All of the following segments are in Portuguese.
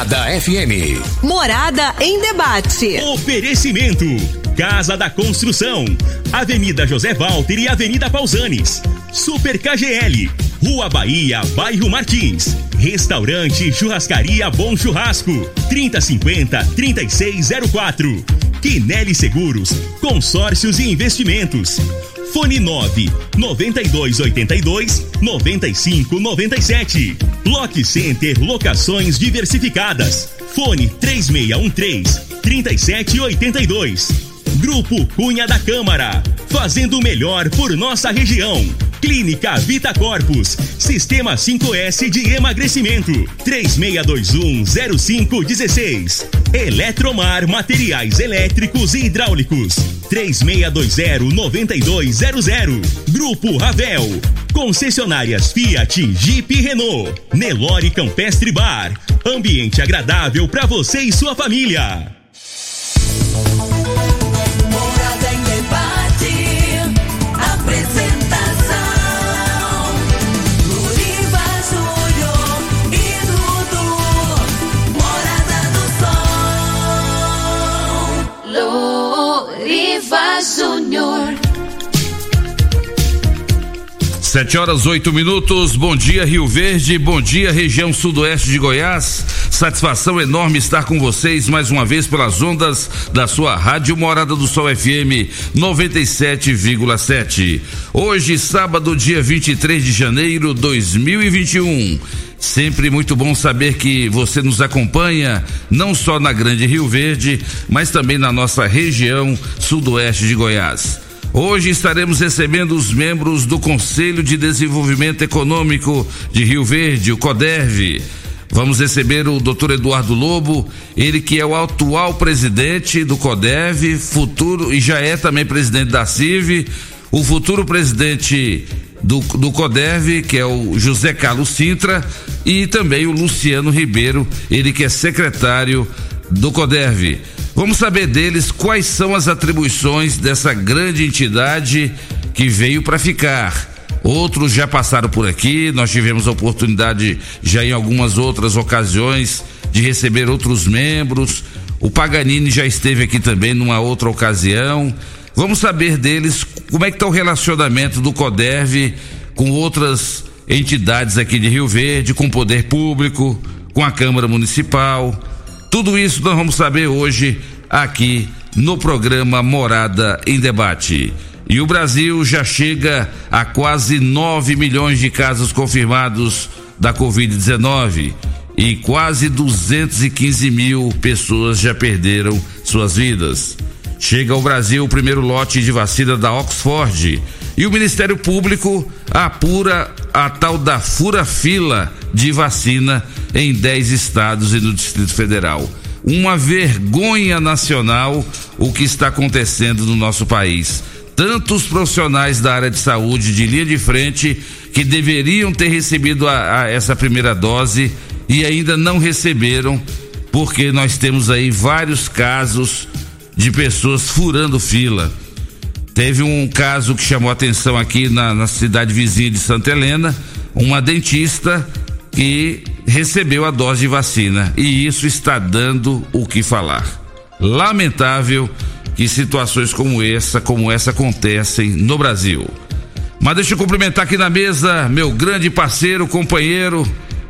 Morada FM. Morada em debate. Oferecimento. Casa da Construção. Avenida José Walter e Avenida Pausanes. Super KGL. Rua Bahia, Bairro Martins. Restaurante Churrascaria Bom Churrasco. 3050-3604. Quinelli Seguros. Consórcios e Investimentos. Fone 9 9282 9597. Lock Center Locações Diversificadas. Fone 3613 3782. Grupo Cunha da Câmara. Fazendo o melhor por nossa região. Clínica Vita Corpus. Sistema 5S de emagrecimento. 36210516. Eletromar Materiais Elétricos e Hidráulicos. 36209200. Grupo Ravel. Concessionárias Fiat, Jeep e Renault. Nelore Campestre Bar. Ambiente agradável para você e sua família. Luriva Júnior. Sete horas oito minutos. Bom dia Rio Verde, bom dia região sudoeste de Goiás. Satisfação enorme estar com vocês mais uma vez pelas ondas da sua rádio Morada do Sol FM 97,7. Hoje, sábado, dia 23 de janeiro 2021. Sempre muito bom saber que você nos acompanha, não só na Grande Rio Verde, mas também na nossa região sudoeste de Goiás. Hoje estaremos recebendo os membros do Conselho de Desenvolvimento Econômico de Rio Verde, o CODERV. Vamos receber o Dr. Eduardo Lobo, ele que é o atual presidente do CODEV, futuro e já é também presidente da CIV, o futuro presidente do, do CODEV, que é o José Carlos Sintra, e também o Luciano Ribeiro, ele que é secretário do CODERV. Vamos saber deles quais são as atribuições dessa grande entidade que veio para ficar. Outros já passaram por aqui, nós tivemos a oportunidade já em algumas outras ocasiões de receber outros membros. O Paganini já esteve aqui também numa outra ocasião. Vamos saber deles como é que está o relacionamento do CODERV com outras entidades aqui de Rio Verde, com o poder público, com a Câmara Municipal. Tudo isso nós vamos saber hoje aqui no programa Morada em Debate. E o Brasil já chega a quase 9 milhões de casos confirmados da Covid-19 e quase 215 mil pessoas já perderam suas vidas. Chega ao Brasil o primeiro lote de vacina da Oxford e o Ministério Público apura a tal da fura-fila de vacina em 10 estados e no Distrito Federal. Uma vergonha nacional o que está acontecendo no nosso país. Tantos profissionais da área de saúde de linha de frente que deveriam ter recebido a, a essa primeira dose e ainda não receberam, porque nós temos aí vários casos de pessoas furando fila. Teve um caso que chamou atenção aqui na, na cidade vizinha de Santa Helena, uma dentista que recebeu a dose de vacina e isso está dando o que falar. Lamentável que situações como essa, como essa acontecem no Brasil. Mas deixa eu cumprimentar aqui na mesa meu grande parceiro, companheiro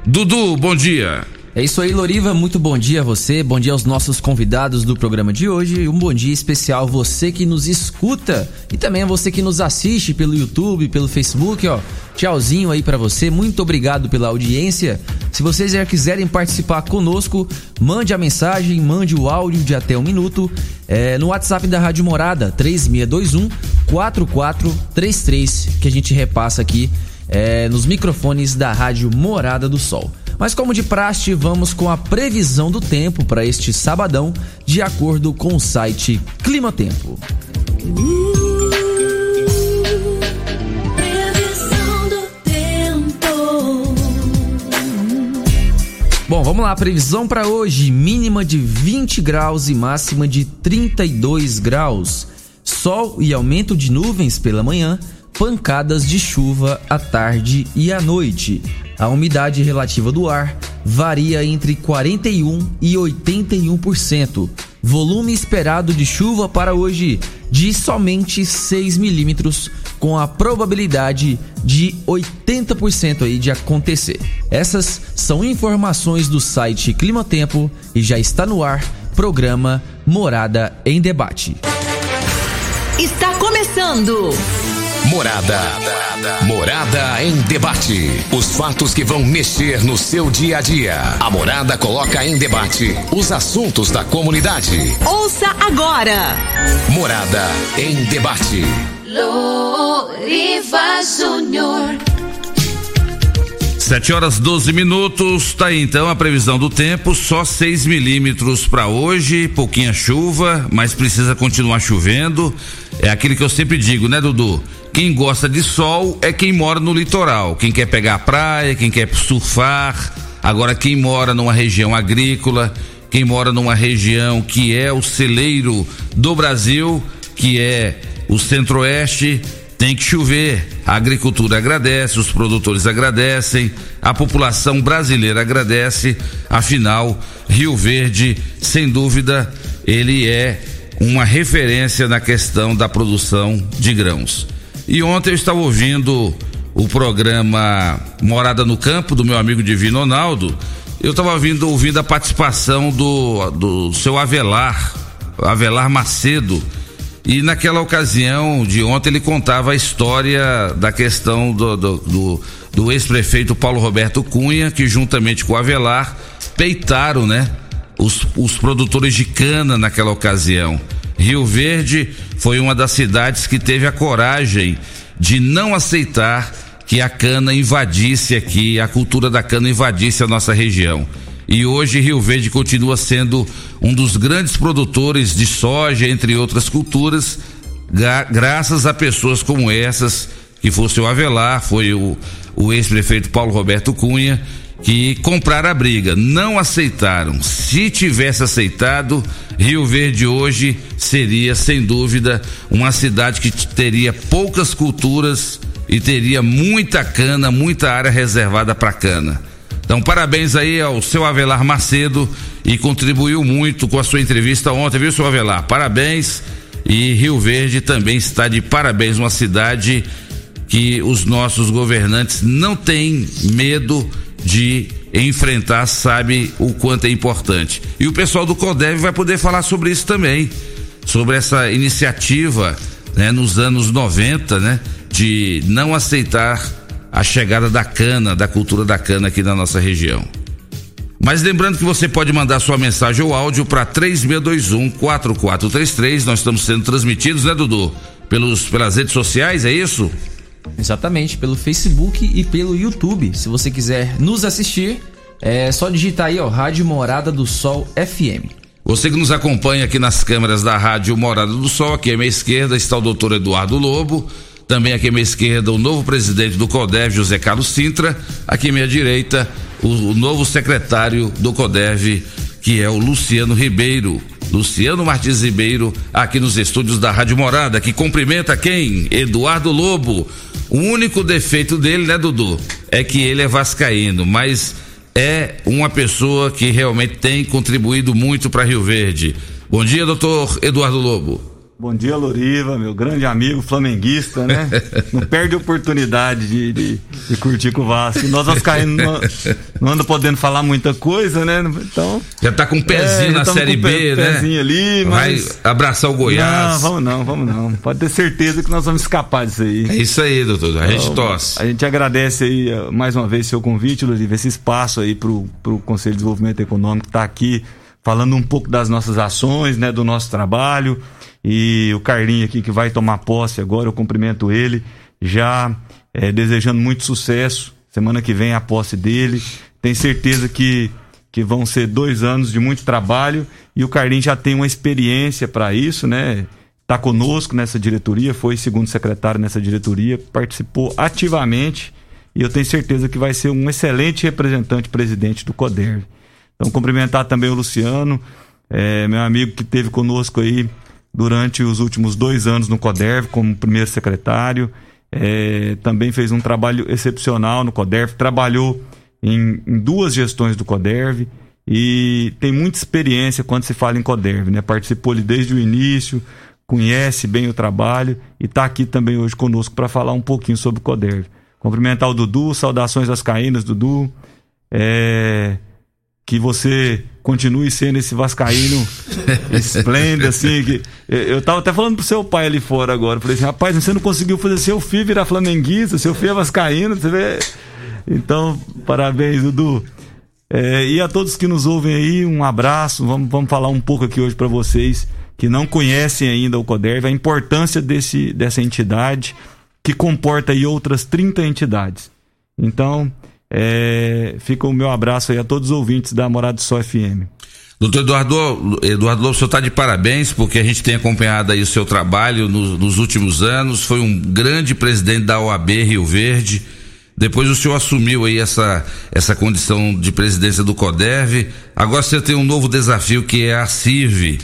Dudu, bom dia. É isso aí, Loriva. Muito bom dia a você. Bom dia aos nossos convidados do programa de hoje. Um bom dia especial a você que nos escuta e também a você que nos assiste pelo YouTube, pelo Facebook, ó. Tchauzinho aí para você. Muito obrigado pela audiência. Se vocês já quiserem participar conosco, mande a mensagem, mande o áudio de até um minuto é, no WhatsApp da Rádio Morada 3621 4433 que a gente repassa aqui é, nos microfones da Rádio Morada do Sol. Mas como de praxe, vamos com a previsão do tempo para este sabadão, de acordo com o site Clima Tempo. Bom, vamos lá, previsão para hoje: mínima de 20 graus e máxima de 32 graus. Sol e aumento de nuvens pela manhã, pancadas de chuva à tarde e à noite. A umidade relativa do ar varia entre 41 e 81%. Volume esperado de chuva para hoje de somente 6 milímetros, com a probabilidade de 80% aí de acontecer. Essas são informações do site Clima Tempo e já está no ar programa Morada em Debate. Está começando. Morada. Morada em debate. Os fatos que vão mexer no seu dia a dia. A Morada coloca em debate os assuntos da comunidade. Ouça agora. Morada em debate. Loriva Júnior. 7 horas 12 minutos, tá aí então a previsão do tempo, só 6 milímetros para hoje, pouquinha chuva, mas precisa continuar chovendo. É aquilo que eu sempre digo, né, Dudu? Quem gosta de sol é quem mora no litoral, quem quer pegar a praia, quem quer surfar. Agora, quem mora numa região agrícola, quem mora numa região que é o celeiro do Brasil, que é o centro-oeste, tem que chover. A agricultura agradece, os produtores agradecem, a população brasileira agradece. Afinal, Rio Verde, sem dúvida, ele é uma referência na questão da produção de grãos. E ontem eu estava ouvindo o programa Morada no Campo do meu amigo Divino Ronaldo. Eu estava ouvindo, ouvindo a participação do, do seu Avelar, Avelar Macedo. E naquela ocasião de ontem ele contava a história da questão do, do, do, do ex-prefeito Paulo Roberto Cunha, que juntamente com o Avelar peitaram, né? Os, os produtores de cana naquela ocasião. Rio Verde foi uma das cidades que teve a coragem de não aceitar que a cana invadisse aqui, a cultura da cana invadisse a nossa região. E hoje Rio Verde continua sendo um dos grandes produtores de soja, entre outras culturas, gra graças a pessoas como essas, que fosse o Avelar, foi o, o ex-prefeito Paulo Roberto Cunha, que compraram a briga, não aceitaram. Se tivesse aceitado, Rio Verde hoje seria, sem dúvida, uma cidade que teria poucas culturas e teria muita cana, muita área reservada para cana. Então, parabéns aí ao seu Avelar Macedo e contribuiu muito com a sua entrevista ontem, viu, seu Avelar? Parabéns. E Rio Verde também está de parabéns, uma cidade que os nossos governantes não têm medo de enfrentar, sabe o quanto é importante. E o pessoal do CODEV vai poder falar sobre isso também, sobre essa iniciativa, né, nos anos 90, né, de não aceitar a chegada da cana, da cultura da cana aqui na nossa região. Mas lembrando que você pode mandar sua mensagem ou áudio para 3621 4433. Nós estamos sendo transmitidos, né, Dudu? Pelos, pelas redes sociais, é isso? Exatamente, pelo Facebook e pelo YouTube. Se você quiser nos assistir, é só digitar aí, ó, Rádio Morada do Sol FM. Você que nos acompanha aqui nas câmeras da Rádio Morada do Sol, aqui à minha esquerda está o doutor Eduardo Lobo. Também aqui à minha esquerda, o novo presidente do CODEV, José Carlos Sintra. Aqui à minha direita, o, o novo secretário do CODEV, que é o Luciano Ribeiro. Luciano Martins Ribeiro, aqui nos estúdios da Rádio Morada, que cumprimenta quem? Eduardo Lobo. O único defeito dele, né, Dudu? É que ele é vascaíno, mas é uma pessoa que realmente tem contribuído muito para Rio Verde. Bom dia, doutor Eduardo Lobo. Bom dia, Loriva, meu grande amigo flamenguista, né? Não perde a oportunidade de, de, de curtir com o Vasco. E nós vascaínos não, não anda podendo falar muita coisa, né? Então. Já tá com um pezinho É, na Série com B, né? pezinho ali, mas- Vai abraçar o Goiás. Não, vamos não, vamos não. Pode ter certeza que nós vamos escapar disso aí. É isso aí, doutor. A gente Então, tosse. A gente agradece aí eh, mais uma vez seu convite, Loriva, esse espaço aí pro, pro Conselho de Desenvolvimento Econômico estar aqui falando um pouco das nossas ações, né, do nosso trabalho. E o Carlinho aqui que vai tomar posse agora, eu cumprimento ele, já eh, desejando muito sucesso. Semana que vem é a posse dele. Tenho certeza que, que vão ser dois anos de muito trabalho e o Carlinho já tem uma experiência para isso, né? está conosco nessa diretoria, foi segundo secretário nessa diretoria, participou ativamente e eu tenho certeza que vai ser um excelente representante presidente do CODERV. Então, cumprimentar também o Luciano, eh, meu amigo que esteve conosco aí durante os últimos dois anos no CODERV como primeiro secretário. Eh, também fez um trabalho excepcional no CODERV, trabalhou em, em duas gestões do CODERV e tem muita experiência quando se fala em CODERV, né? Participou ali desde o início, conhece bem o trabalho e está aqui também hoje conosco para falar um pouquinho sobre o CODERV. Cumprimentar o Dudu, saudações às caínas, Dudu. É, que você continue sendo esse vascaíno esplêndido, assim. Que, eu tava até falando pro seu pai ali fora agora. Falei assim, rapaz, você não conseguiu fazer seu filho virar flamenguista, seu filho é vascaíno, você vê. Então, parabéns, Dudu. É, e a todos que nos ouvem aí, um abraço. Vamos, vamos falar um pouco aqui hoje para vocês que não conhecem ainda o CODERV, a importância desse, dessa entidade que comporta aí outras 30 entidades. Então, é, fica o meu abraço aí a todos os ouvintes da Morada do Sol FM. Doutor Eduardo, Eduardo Lobo, o senhor está de parabéns, porque a gente tem acompanhado aí o seu trabalho nos, nos últimos anos, foi um grande presidente da OAB Rio Verde, depois o senhor assumiu aí essa, essa condição de presidência do CODERV, agora você tem um novo desafio que é a CIV.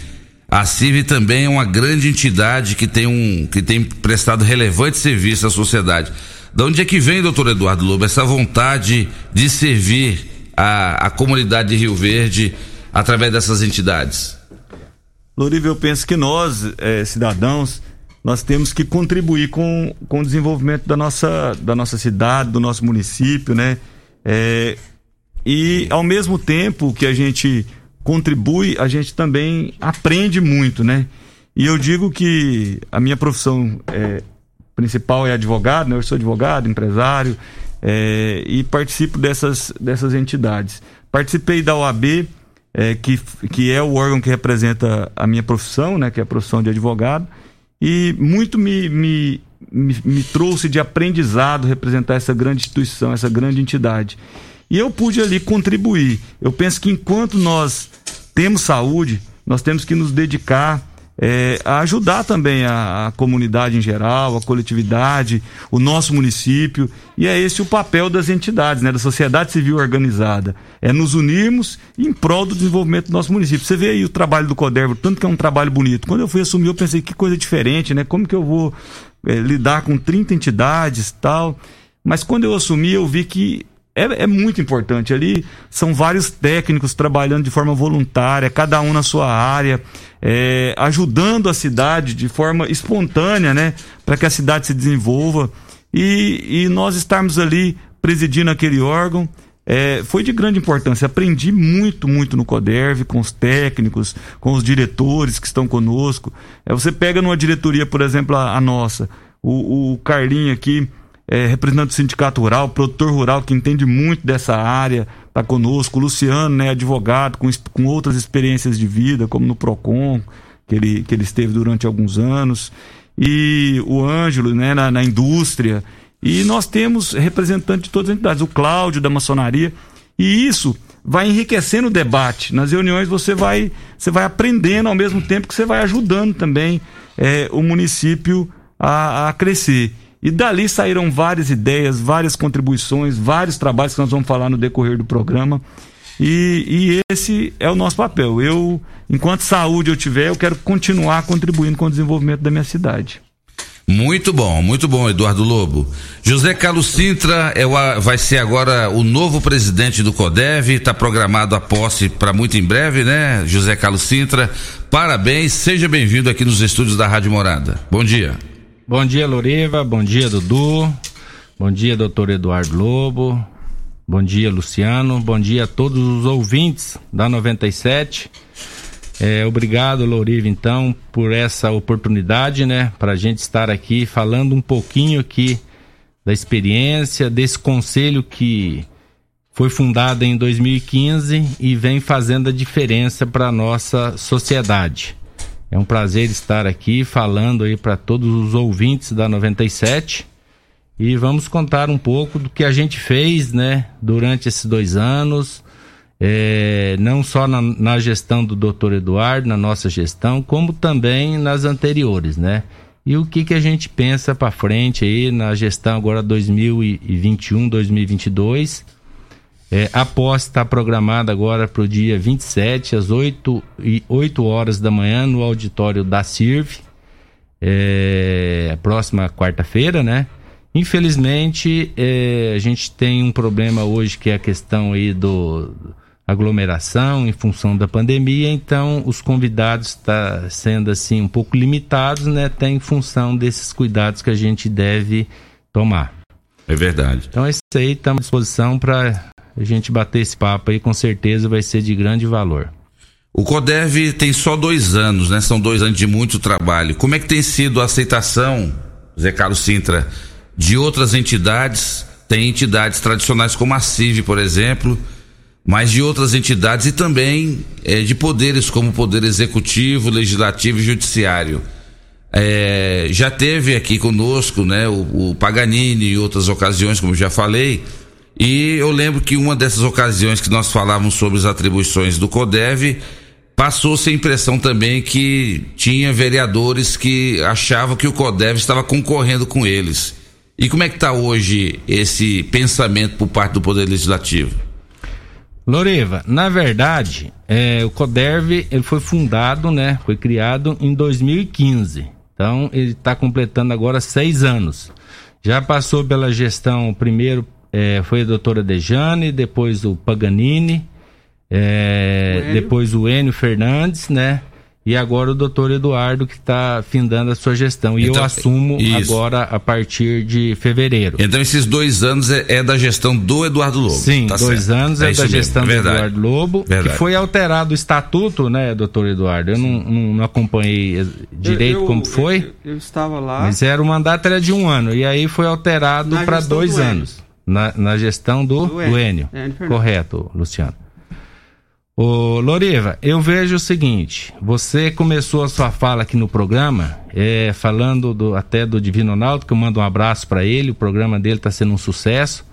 A CIV também é uma grande entidade que tem, um, que tem prestado relevante serviço à sociedade. De onde é que vem, doutor Eduardo Lobo, essa vontade de servir a, a comunidade de Rio Verde através dessas entidades? Loriva, eu penso que nós, eh, cidadãos, nós temos que contribuir com, com o desenvolvimento da nossa, da nossa cidade, do nosso município, né? Eh, e ao mesmo tempo que a gente contribui, a gente também aprende muito, né? E eu digo que a minha profissão é, principal é advogado, né? Eu sou advogado, empresário é, e participo dessas, dessas entidades. Participei da OAB, é, que, que é o órgão que representa a minha profissão, né? Que é a profissão de advogado. E muito me, me, me, me trouxe de aprendizado representar essa grande instituição, essa grande entidade. E eu pude ali contribuir. Eu penso que enquanto nós temos saúde, nós temos que nos dedicar é, a ajudar também a, a, comunidade em geral, a coletividade, o nosso município. E é esse o papel das entidades, né, da sociedade civil organizada. É nos unirmos em prol do desenvolvimento do nosso município. Você vê aí o trabalho do Codervo, tanto que é um trabalho bonito. Quando eu fui assumir, eu pensei que coisa diferente, né? Como que eu vou é, lidar com 30 entidades tal? Mas quando eu assumi, eu vi que é, é, muito importante. Ali são vários técnicos trabalhando de forma voluntária, cada um na sua área, é, ajudando a cidade de forma espontânea, né? Para que a cidade se desenvolva. E, e nós estarmos ali presidindo aquele órgão. É, foi de grande importância. Aprendi muito, muito no CODERV, com os técnicos, com os diretores que estão conosco. É, você pega numa diretoria, por exemplo, a, a nossa, o, o Carlinho aqui, é, representante do sindicato rural, produtor rural que entende muito dessa área, está conosco. O Luciano, né, advogado, com, com outras experiências de vida, como no PROCON, que ele, que ele esteve durante alguns anos. E o Ângelo, né, na, na indústria. E nós temos representantes de todas as entidades, o Cláudio da maçonaria. E isso vai enriquecendo o debate. Nas reuniões você vai, você vai aprendendo ao mesmo tempo que você vai ajudando também é, o município a, a crescer. E dali saíram várias ideias, várias contribuições, vários trabalhos que nós vamos falar no decorrer do programa. E, e, esse é o nosso papel. Eu, enquanto saúde eu tiver, eu quero continuar contribuindo com o desenvolvimento da minha cidade. Muito bom, muito bom, Eduardo Lobo. José Carlos Sintra é o, vai ser agora o novo presidente do CODEV, está programado a posse para muito em breve, né? José Carlos Sintra, parabéns, seja bem-vindo aqui nos estúdios da Rádio Morada. Bom dia. Bom dia, Loriva. Bom dia, Dudu. Bom dia, doutor Eduardo Lobo. Bom dia, Luciano. Bom dia a todos os ouvintes da 97. É, obrigado, Loriva, então, por essa oportunidade, né, para a gente estar aqui falando um pouquinho aqui da experiência, desse conselho que foi fundado em 2015 e vem fazendo a diferença para nossa sociedade. É um prazer estar aqui falando aí para todos os ouvintes da 97 e vamos contar um pouco do que a gente fez, né, durante esses dois anos, é, não só na, na, gestão do Dr. Eduardo, na nossa gestão, como também nas anteriores, né? E o que que a gente pensa para frente aí na gestão agora 2021, 2022? É, a posse está programada agora para o dia 27, às 8, e 8 horas da manhã, no auditório da CIRV, é, próxima quarta-feira, né? Infelizmente, eh, a gente tem um problema hoje que é a questão aí do aglomeração em função da pandemia, então os convidados está sendo assim um pouco limitados, né, até em função desses cuidados que a gente deve tomar. É verdade. Então é isso aí, estamos à disposição para a gente bater esse papo aí, com certeza vai ser de grande valor. O CODEV tem só dois anos, né? São dois anos de muito trabalho. Como é que tem sido a aceitação, Zé Carlos Sintra, de outras entidades? Tem entidades tradicionais como a CIV, por exemplo, mas de outras entidades e também eh, de poderes como o Poder Executivo, Legislativo e Judiciário. É, já teve aqui conosco, né, o, o Paganini em outras ocasiões, como já falei, e eu lembro que uma dessas ocasiões que nós falávamos sobre as atribuições do CODEV, passou-se a impressão também que tinha vereadores que achavam que o CODEV estava concorrendo com eles. E como é que está hoje esse pensamento por parte do Poder Legislativo? Loriva, na verdade, é, o CODERV ele foi fundado, né? Foi criado em 2015. Então ele está completando agora seis anos. Já passou pela gestão, primeiro é, foi a doutora Dejane, depois o Paganini, é, depois o Enio Fernandes, né? E agora o doutor Eduardo que está findando a sua gestão. E Então, eu assumo isso. agora a partir de fevereiro. Então esses dois anos é, é da gestão do Eduardo Lobo. Sim, tá dois certo. anos é, isso da mesmo, gestão é do verdade. Eduardo Lobo, Verdade. que foi alterado o estatuto, né, doutor Eduardo? Eu não, não, não acompanhei direito Eu- eu- como foi, Eu, eu estava lá. mas era o mandato era de um ano, e aí foi alterado para dois do anos. Na, na gestão do, Do Enio. Enio. Enio Fernandes. Correto, Luciano. Ô, Loriva, eu vejo o seguinte: você começou a sua fala aqui no programa, é, falando do- até do Divino Ronaldo, que eu mando um abraço para ele, o programa dele está sendo um sucesso,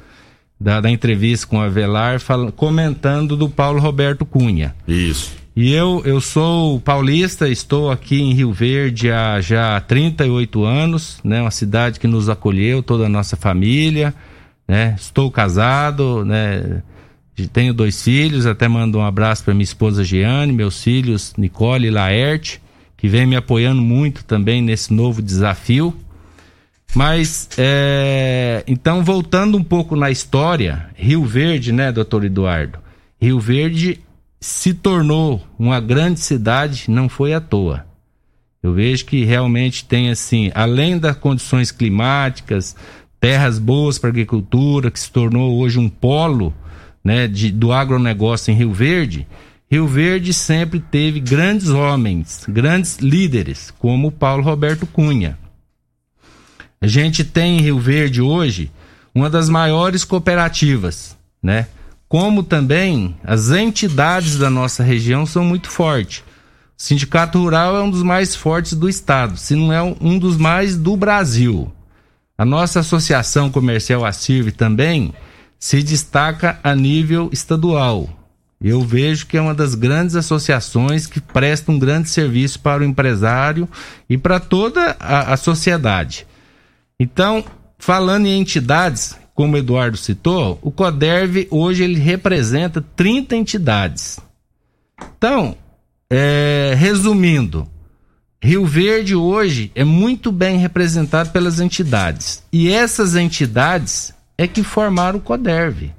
da, da entrevista com a Velar, fala- comentando do Paulo Roberto Cunha. Isso. E eu, eu sou paulista, estou aqui em Rio Verde há já 38 anos, né? Uma cidade que nos acolheu, toda a nossa família, né? Estou casado, né? Tenho dois filhos, até mando um abraço para minha esposa Giane, meus filhos Nicole e Laerte, que vem me apoiando muito também nesse novo desafio. Mas, é, então, voltando um pouco na história, Rio Verde, né, doutor Eduardo? Rio Verde se tornou uma grande cidade, não foi à toa. Eu vejo que realmente tem, assim, além das condições climáticas, terras boas para agricultura, que se tornou hoje um polo né, de, do agronegócio em Rio Verde, Rio Verde sempre teve grandes homens, grandes líderes, como o Paulo Roberto Cunha. A gente tem em Rio Verde hoje uma das maiores cooperativas, né? Como também as entidades da nossa região são muito fortes. O Sindicato Rural é um dos mais fortes do estado, se não é um dos mais do Brasil. A nossa associação comercial, a CIRV, também se destaca a nível estadual. Eu vejo que é uma das grandes associações que presta um grande serviço para o empresário e para toda a, a sociedade. Então, falando em entidades, como o Eduardo citou, o CODERV hoje ele representa 30 entidades. Então, é, resumindo, Rio Verde hoje é muito bem representado pelas entidades. E essas entidades é que formaram o CODERV.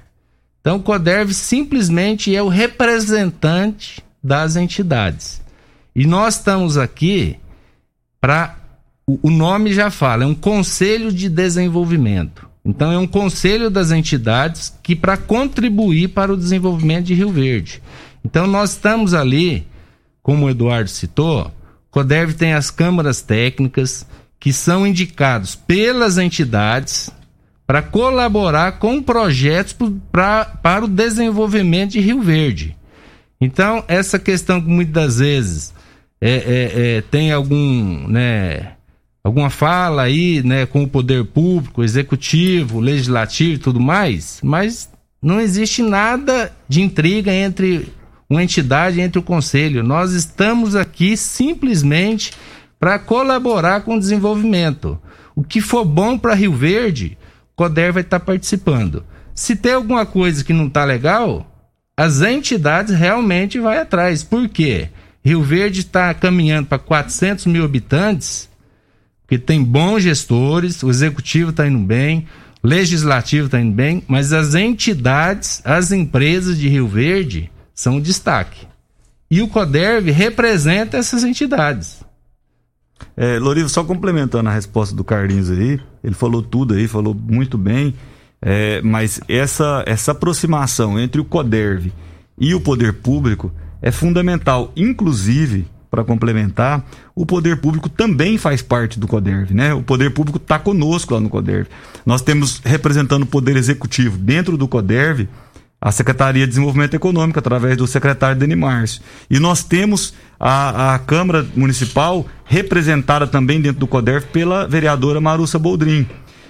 Então, o CODERV simplesmente é o representante das entidades. E nós estamos aqui para. O nome já fala, é um conselho de desenvolvimento. Então, é um conselho das entidades que para contribuir para o desenvolvimento de Rio Verde. Então, nós estamos ali, como o Eduardo citou, CODERV tem as câmaras técnicas que são indicados pelas entidades para colaborar com projetos pro- pra, para o desenvolvimento de Rio Verde. Então, essa questão que muitas vezes é, é, é, tem algum, né, alguma fala aí né, com o poder público, executivo, legislativo e tudo mais, mas não existe nada de intriga entre uma entidade entre o conselho. Nós estamos aqui simplesmente para colaborar com o desenvolvimento. O que for bom para Rio Verde, o CODER vai estar participando. Se tem alguma coisa que não está legal, as entidades realmente vai atrás. Por quê? Rio Verde está caminhando para 400 mil habitantes Porque tem bons gestores, o executivo está indo bem, o legislativo está indo bem, mas as entidades, as empresas de Rio Verde são destaque. E o CODERV representa essas entidades. É, Lorivo, só complementando a resposta do Carlinhos aí, ele falou tudo aí, falou muito bem, é, mas essa, essa aproximação entre o CODERV e o poder público é fundamental, inclusive, para complementar, o poder público também faz parte do CODERV, né? O poder público está conosco lá no CODERV. Nós temos representando o poder executivo dentro do CODERV a Secretaria de Desenvolvimento Econômico, através do secretário Deni Márcio. E nós temos a, a Câmara Municipal representada também dentro do CODERV pela vereadora Marussa Boldrin.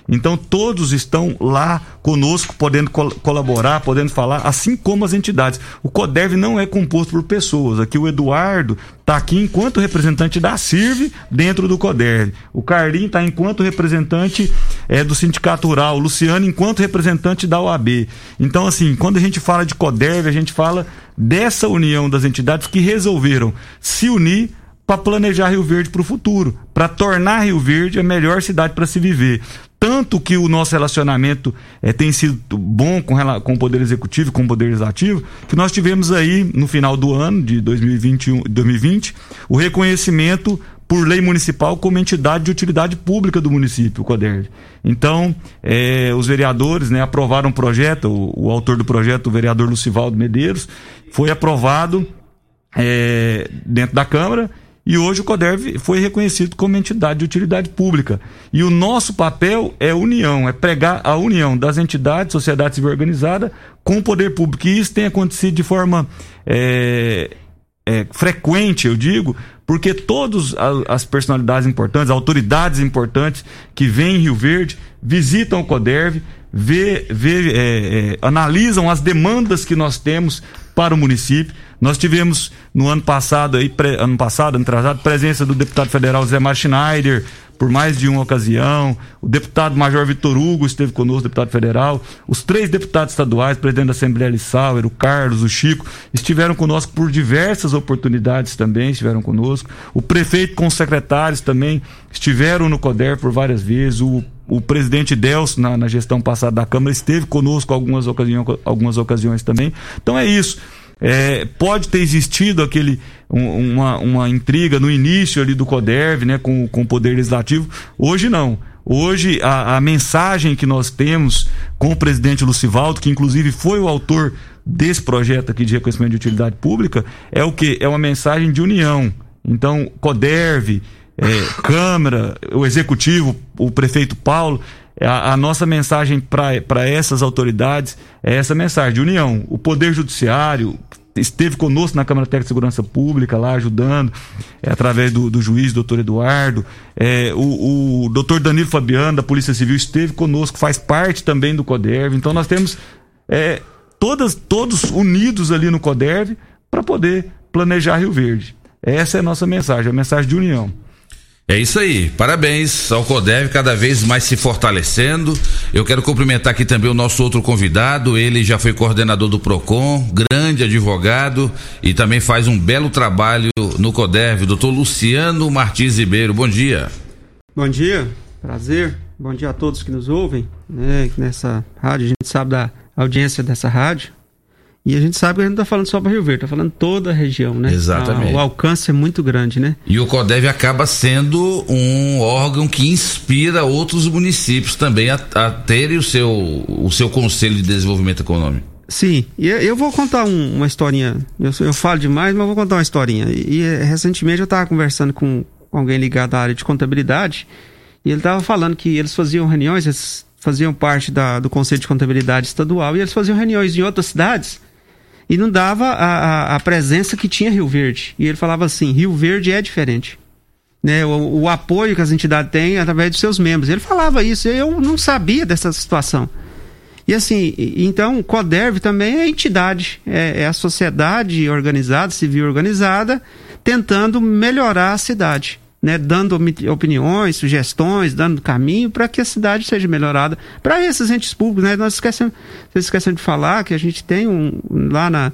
Então todos estão lá conosco, podendo col colaborar, podendo falar, assim como as entidades. O CODERV não é composto por pessoas. Aqui o Eduardo está aqui enquanto representante da CIRV dentro do CODERV. O Carlinho está enquanto representante é, do Sindicato Rural. O Luciano enquanto representante da OAB. Então, assim, quando a gente fala de CODERV, a gente fala dessa união das entidades que resolveram se unir para planejar Rio Verde para o futuro, para tornar Rio Verde a melhor cidade para se viver. Tanto que o nosso relacionamento é, tem sido bom com, com o Poder Executivo, com o Poder Legislativo, que nós tivemos aí no final do ano de 2021, 2020 o reconhecimento por lei municipal como entidade de utilidade pública do município, o CODERV. Então, é, os vereadores né, aprovaram projeto, o, o, autor do projeto, o vereador Lucivaldo Medeiros, foi aprovado é, dentro da Câmara e hoje o CODERV foi reconhecido como entidade de utilidade pública. E o nosso papel é união, é pregar a união das entidades, sociedade civil organizada com o poder público. E isso tem acontecido de forma é, é, frequente, eu digo, porque todas as personalidades importantes, autoridades importantes que vêm em Rio Verde, visitam o CODERV, vê, vê, é, é, analisam as demandas que nós temos para o município. Nós tivemos no ano passado, aí, pre, ano passado, ano atrasado, presença do deputado federal Zé Mar Schneider, por mais de uma ocasião. O deputado Major Vitor Hugo esteve conosco, deputado federal. Os três deputados estaduais, presidente da Assembleia Lissauer, o Carlos, o Chico, estiveram conosco por diversas oportunidades também, estiveram conosco. O prefeito com os secretários também estiveram no CODER por várias vezes. O, o presidente Delcio, na, na gestão passada da Câmara, esteve conosco algumas ocasiões, algumas ocasiões também. Então é isso. É, pode ter existido aquele um, uma, uma intriga no início ali do CODERV, né, com, com o Poder Legislativo. Hoje não. Hoje a, a mensagem que nós temos com o presidente Lucivaldo, que inclusive foi o autor desse projeto aqui de reconhecimento de utilidade pública, é o que? É uma mensagem de união. Então, CODERV, é, Câmara, o Executivo, o prefeito Paulo, a, a nossa mensagem para essas autoridades é essa mensagem de união. O Poder Judiciário esteve conosco na Câmara Técnica de Segurança Pública, lá ajudando, é, através do, do juiz, doutor Eduardo. É, o, o doutor Danilo Fabiano, da Polícia Civil, esteve conosco, faz parte também do CODERV. Então nós temos é, todas, todos unidos ali no CODERV para poder planejar Rio Verde. Essa é a nossa mensagem, a mensagem de união. É isso aí, parabéns ao CODEV, cada vez mais se fortalecendo. Eu quero cumprimentar aqui também o nosso outro convidado, ele já foi coordenador do PROCON, grande advogado e também faz um belo trabalho no CODEV, doutor Luciano Martins Ribeiro. Bom dia. Bom dia, prazer. Bom dia a todos que nos ouvem, né, nessa rádio. A gente sabe da audiência dessa rádio. E a gente sabe que a gente não está falando só para Rio Verde, está falando toda a região, né? Exatamente. o alcance é muito grande, né? E o CODEV acaba sendo um órgão que inspira outros municípios também a, a terem o seu, o seu Conselho de Desenvolvimento Econômico. Sim, e eu vou contar um, uma historinha. Eu, eu falo demais, mas vou contar uma historinha. E, e recentemente eu estava conversando com, com alguém ligado à área de contabilidade e ele estava falando que eles faziam reuniões, eles faziam parte da, do Conselho de Contabilidade Estadual e eles faziam reuniões em outras cidades e não dava a, a, a, presença que tinha Rio Verde. E ele falava assim: Rio Verde é diferente. Né, o, o, apoio que as entidades têm através dos seus membros. Ele falava isso, eu não sabia dessa situação. E assim, então, o CODERV também é entidade, é, é a sociedade organizada, civil organizada, tentando melhorar a cidade né, dando opiniões, sugestões, dando caminho para que a cidade seja melhorada. Para esses entes públicos, né, nós esquecemos, vocês esquecem de falar que a gente tem um lá na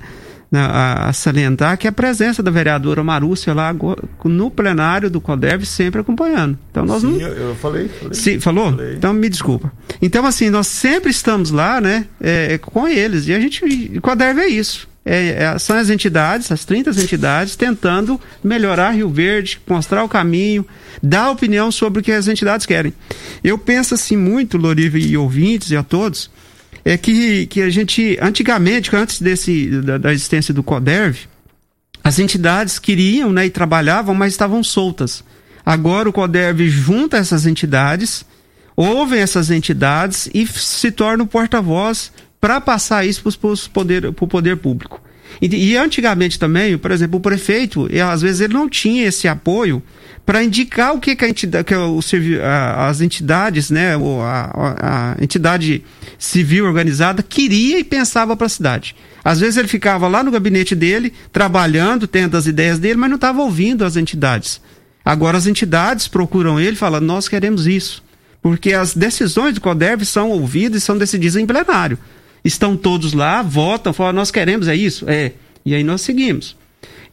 né, a, a salientar que a presença da vereadora Marúcia lá no plenário do CODEV sempre acompanhando. Então nós não. Sim, eu, eu falei. falei. Sim, falou? Falei. Então me desculpa. Então, assim, nós sempre estamos lá, né, é, com eles. E a gente. O CODEV é isso. É, é, são as entidades, as 30 entidades, tentando melhorar Rio Verde, mostrar o caminho, dar opinião sobre o que as entidades querem. Eu penso assim muito, Loriva e ouvintes e a todos, é que, que a gente, antigamente, antes desse, da, da existência do CODERV, as entidades queriam né, e trabalhavam, mas estavam soltas. Agora o CODERV junta essas entidades, ouvem essas entidades e se torna o porta-voz para passar isso para o poder, pro poder público. E, e antigamente também, por exemplo, o prefeito, às vezes ele não tinha esse apoio para indicar o que, que, a entidade, que o, a- as entidades, né, a- a entidade civil organizada queria e pensava para a cidade. Às vezes ele ficava lá no gabinete dele, trabalhando, tendo as ideias dele, mas não estava ouvindo as entidades. Agora as entidades procuram ele e falam: nós queremos isso. Porque as decisões do CODERV são ouvidas e são decididas em plenário. Estão todos lá, votam, falam: nós queremos, é isso? É. E aí nós seguimos.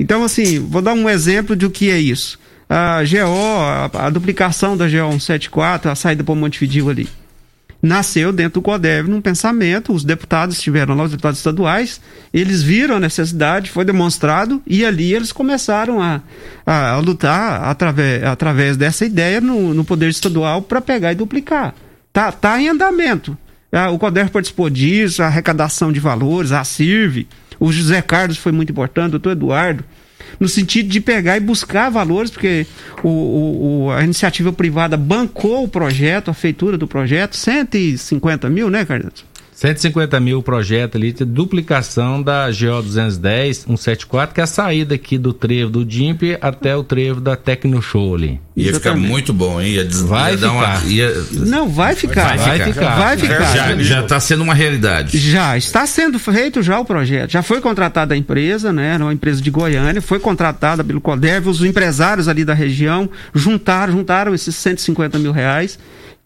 Então, assim, vou dar um exemplo do que é isso. A GO, a, a duplicação da GO 174, a saída para o Montevideo ali nasceu dentro do CODEV num pensamento, os deputados estiveram lá, os deputados estaduais, eles viram a necessidade, foi demonstrado, e ali eles começaram a, a, a lutar através, através dessa ideia no, no poder estadual para pegar e duplicar. Tá, tá em andamento. Ah, O CODEV participou disso, a arrecadação de valores, a CIRV, o José Carlos foi muito importante, o doutor Eduardo, no sentido de pegar e buscar valores, porque o- o- a iniciativa privada bancou o projeto, a feitura do projeto, 150 mil, né, Carlos? 150 mil projeto ali de duplicação da GO 210 174, que é a saída aqui do trevo do DIMP até o trevo da Tecno Show ali. Ia ficar muito bom, hein? Ia, des- Vai ia dar uma. ficar. Ia, Não, vai ficar. Vai ficar. Vai ficar. já, já tá sendo uma realidade. Já está sendo feito já o projeto. Já foi contratada a empresa, né? Era uma empresa de Goiânia, foi contratada pelo CODEV, os empresários ali da região juntaram, juntaram esses 150 mil reais,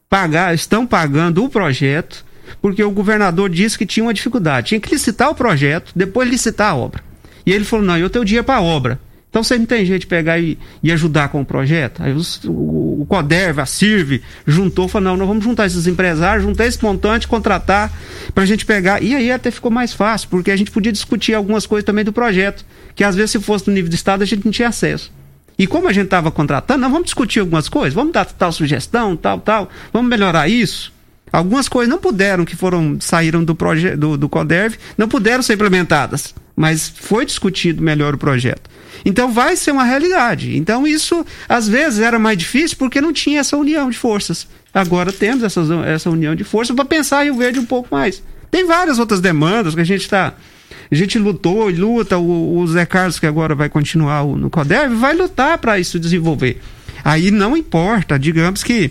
pagar, estão pagando o projeto, porque o governador disse que tinha uma dificuldade. Tinha que licitar o projeto, depois licitar a obra. E ele falou: não, eu tenho dinheiro para a obra. Então você não tem jeito de pegar e, e ajudar com o projeto? Aí os- o, o CODERV, a CIRV, juntou, falou, não, nós vamos juntar esses empresários, juntar esse montante, contratar pra gente pegar. E aí até ficou mais fácil, porque a gente podia discutir algumas coisas também do projeto, que às vezes se fosse no nível do Estado a gente não tinha acesso. E como a gente estava contratando, nós vamos discutir algumas coisas, vamos dar tal sugestão, tal, tal, vamos melhorar isso. Algumas coisas não puderam, que foram, saíram do, do, do CODERV, não puderam ser implementadas, mas foi discutido melhor o projeto. Então vai ser uma realidade. Então isso, às vezes, era mais difícil porque não tinha essa união de forças. Agora temos essa, essa união de forças para pensar Rio Verde um pouco mais. Tem várias outras demandas que a gente está. A gente lutou e luta. O, o Zé Carlos, que agora vai continuar no CODERV, vai lutar para isso desenvolver. Aí não importa, digamos que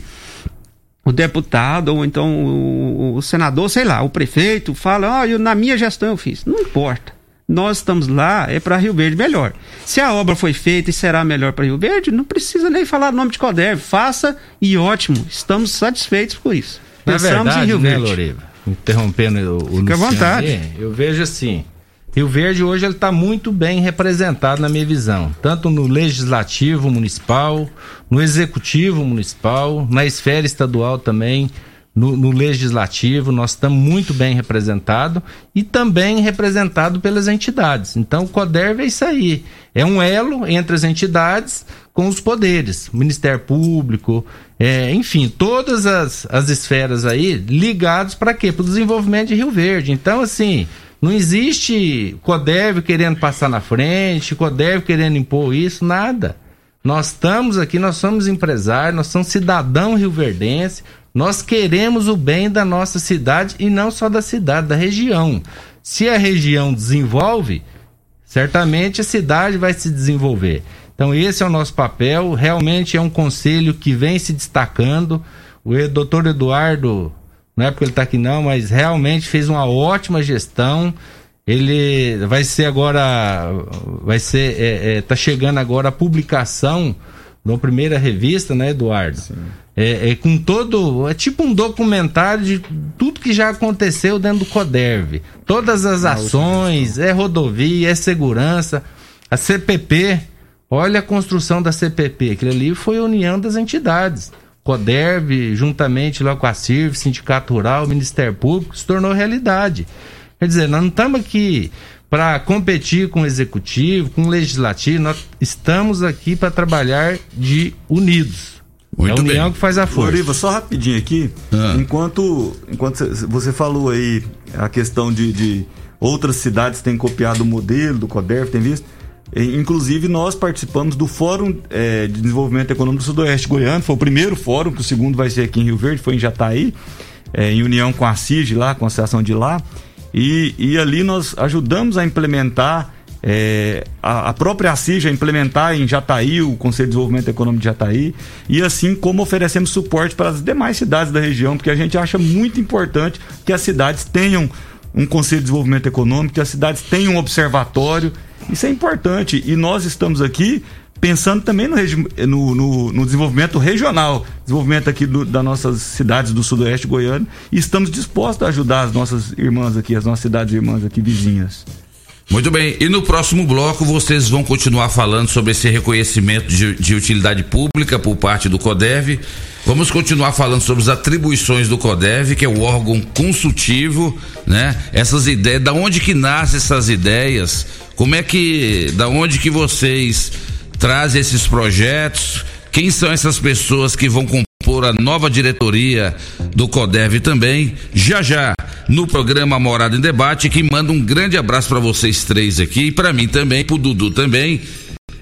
o deputado ou então o, o senador, sei lá, o prefeito fala, ó, na minha gestão eu fiz. Não importa. Nós estamos lá, é para Rio Verde melhor. Se a obra foi feita e será melhor para Rio Verde, não precisa nem falar nome de CODERV. Faça e ótimo. Estamos satisfeitos por isso. Na Pensamos verdade, em Rio né, Verde. Loriva? Interrompendo o, o Fica à Luciano vontade. aí, eu vejo assim, Rio Verde hoje ele está muito bem representado na minha visão, tanto no legislativo municipal, no executivo municipal, na esfera estadual também, no, no legislativo, nós estamos muito bem representados e também representado pelas entidades. Então, o CODERV é isso aí. É um elo entre as entidades com os poderes, Ministério Público, é, enfim, todas as, as esferas aí ligados para quê? Para o desenvolvimento de Rio Verde. Então, assim, não existe CODERV querendo passar na frente, CODERV querendo impor isso, nada. Nós estamos aqui, nós somos empresários, nós somos cidadão rioverdense, nós queremos o bem da nossa cidade e não só da cidade, da região. Se a região desenvolve, certamente a cidade vai se desenvolver. Então esse é o nosso papel, realmente é um conselho que vem se destacando. O doutor Eduardo, não é porque ele está aqui não, mas realmente fez uma ótima gestão. Ele vai ser agora, vai ser, é, é, tá chegando agora a publicação da primeira revista, né, Eduardo? é, é com todo. É tipo um documentário de tudo que já aconteceu dentro do Coderv. Todas as ações, é rodovia, é segurança. A CPP, olha a construção da CPP. Aquilo ali foi a união das entidades. Coderv, juntamente lá com a CIRV, Sindicato Rural, Ministério Público, se tornou realidade. Quer dizer, nós não estamos aqui para competir com o executivo, com o legislativo, nós estamos aqui para trabalhar de unidos. Muito é a união bem. que faz a força. Loriva, só rapidinho aqui. Ah. Enquanto, enquanto cê- você falou aí a questão de, de outras cidades têm copiado o modelo do CODERF, tem visto? Inclusive, nós participamos do Fórum eh, de Desenvolvimento Econômico do Sudoeste Goiano. Foi o primeiro fórum, que o segundo vai ser aqui em Rio Verde, foi em Jataí, eh, em união com a CIG lá, com a Associação de lá. E, e ali nós ajudamos a implementar é, a, a própria CIG a implementar em Jataí, o Conselho de Desenvolvimento Econômico de Jataí, e assim como oferecemos suporte para as demais cidades da região, porque a gente acha muito importante que as cidades tenham um Conselho de Desenvolvimento Econômico, que as cidades tenham um observatório. Isso é importante. E nós estamos aqui pensando também no, no- no- no desenvolvimento regional, desenvolvimento aqui do- das nossas cidades do sudoeste goiano, e estamos dispostos a ajudar as nossas irmãs aqui, as nossas cidades irmãs aqui vizinhas. Muito bem, e no próximo bloco vocês vão continuar falando sobre esse reconhecimento de, de utilidade pública por parte do CODEV. Vamos continuar falando sobre as atribuições do CODEV, que é o órgão consultivo, né? Essas ideias, da onde que nascem essas ideias? Como é que, da onde que vocês trazem esses projetos? Quem são essas pessoas que vão compor a nova diretoria do CODEV também? Já já, no programa Morada em Debate, que manda um grande abraço para vocês três aqui, e para mim também, pro Dudu também.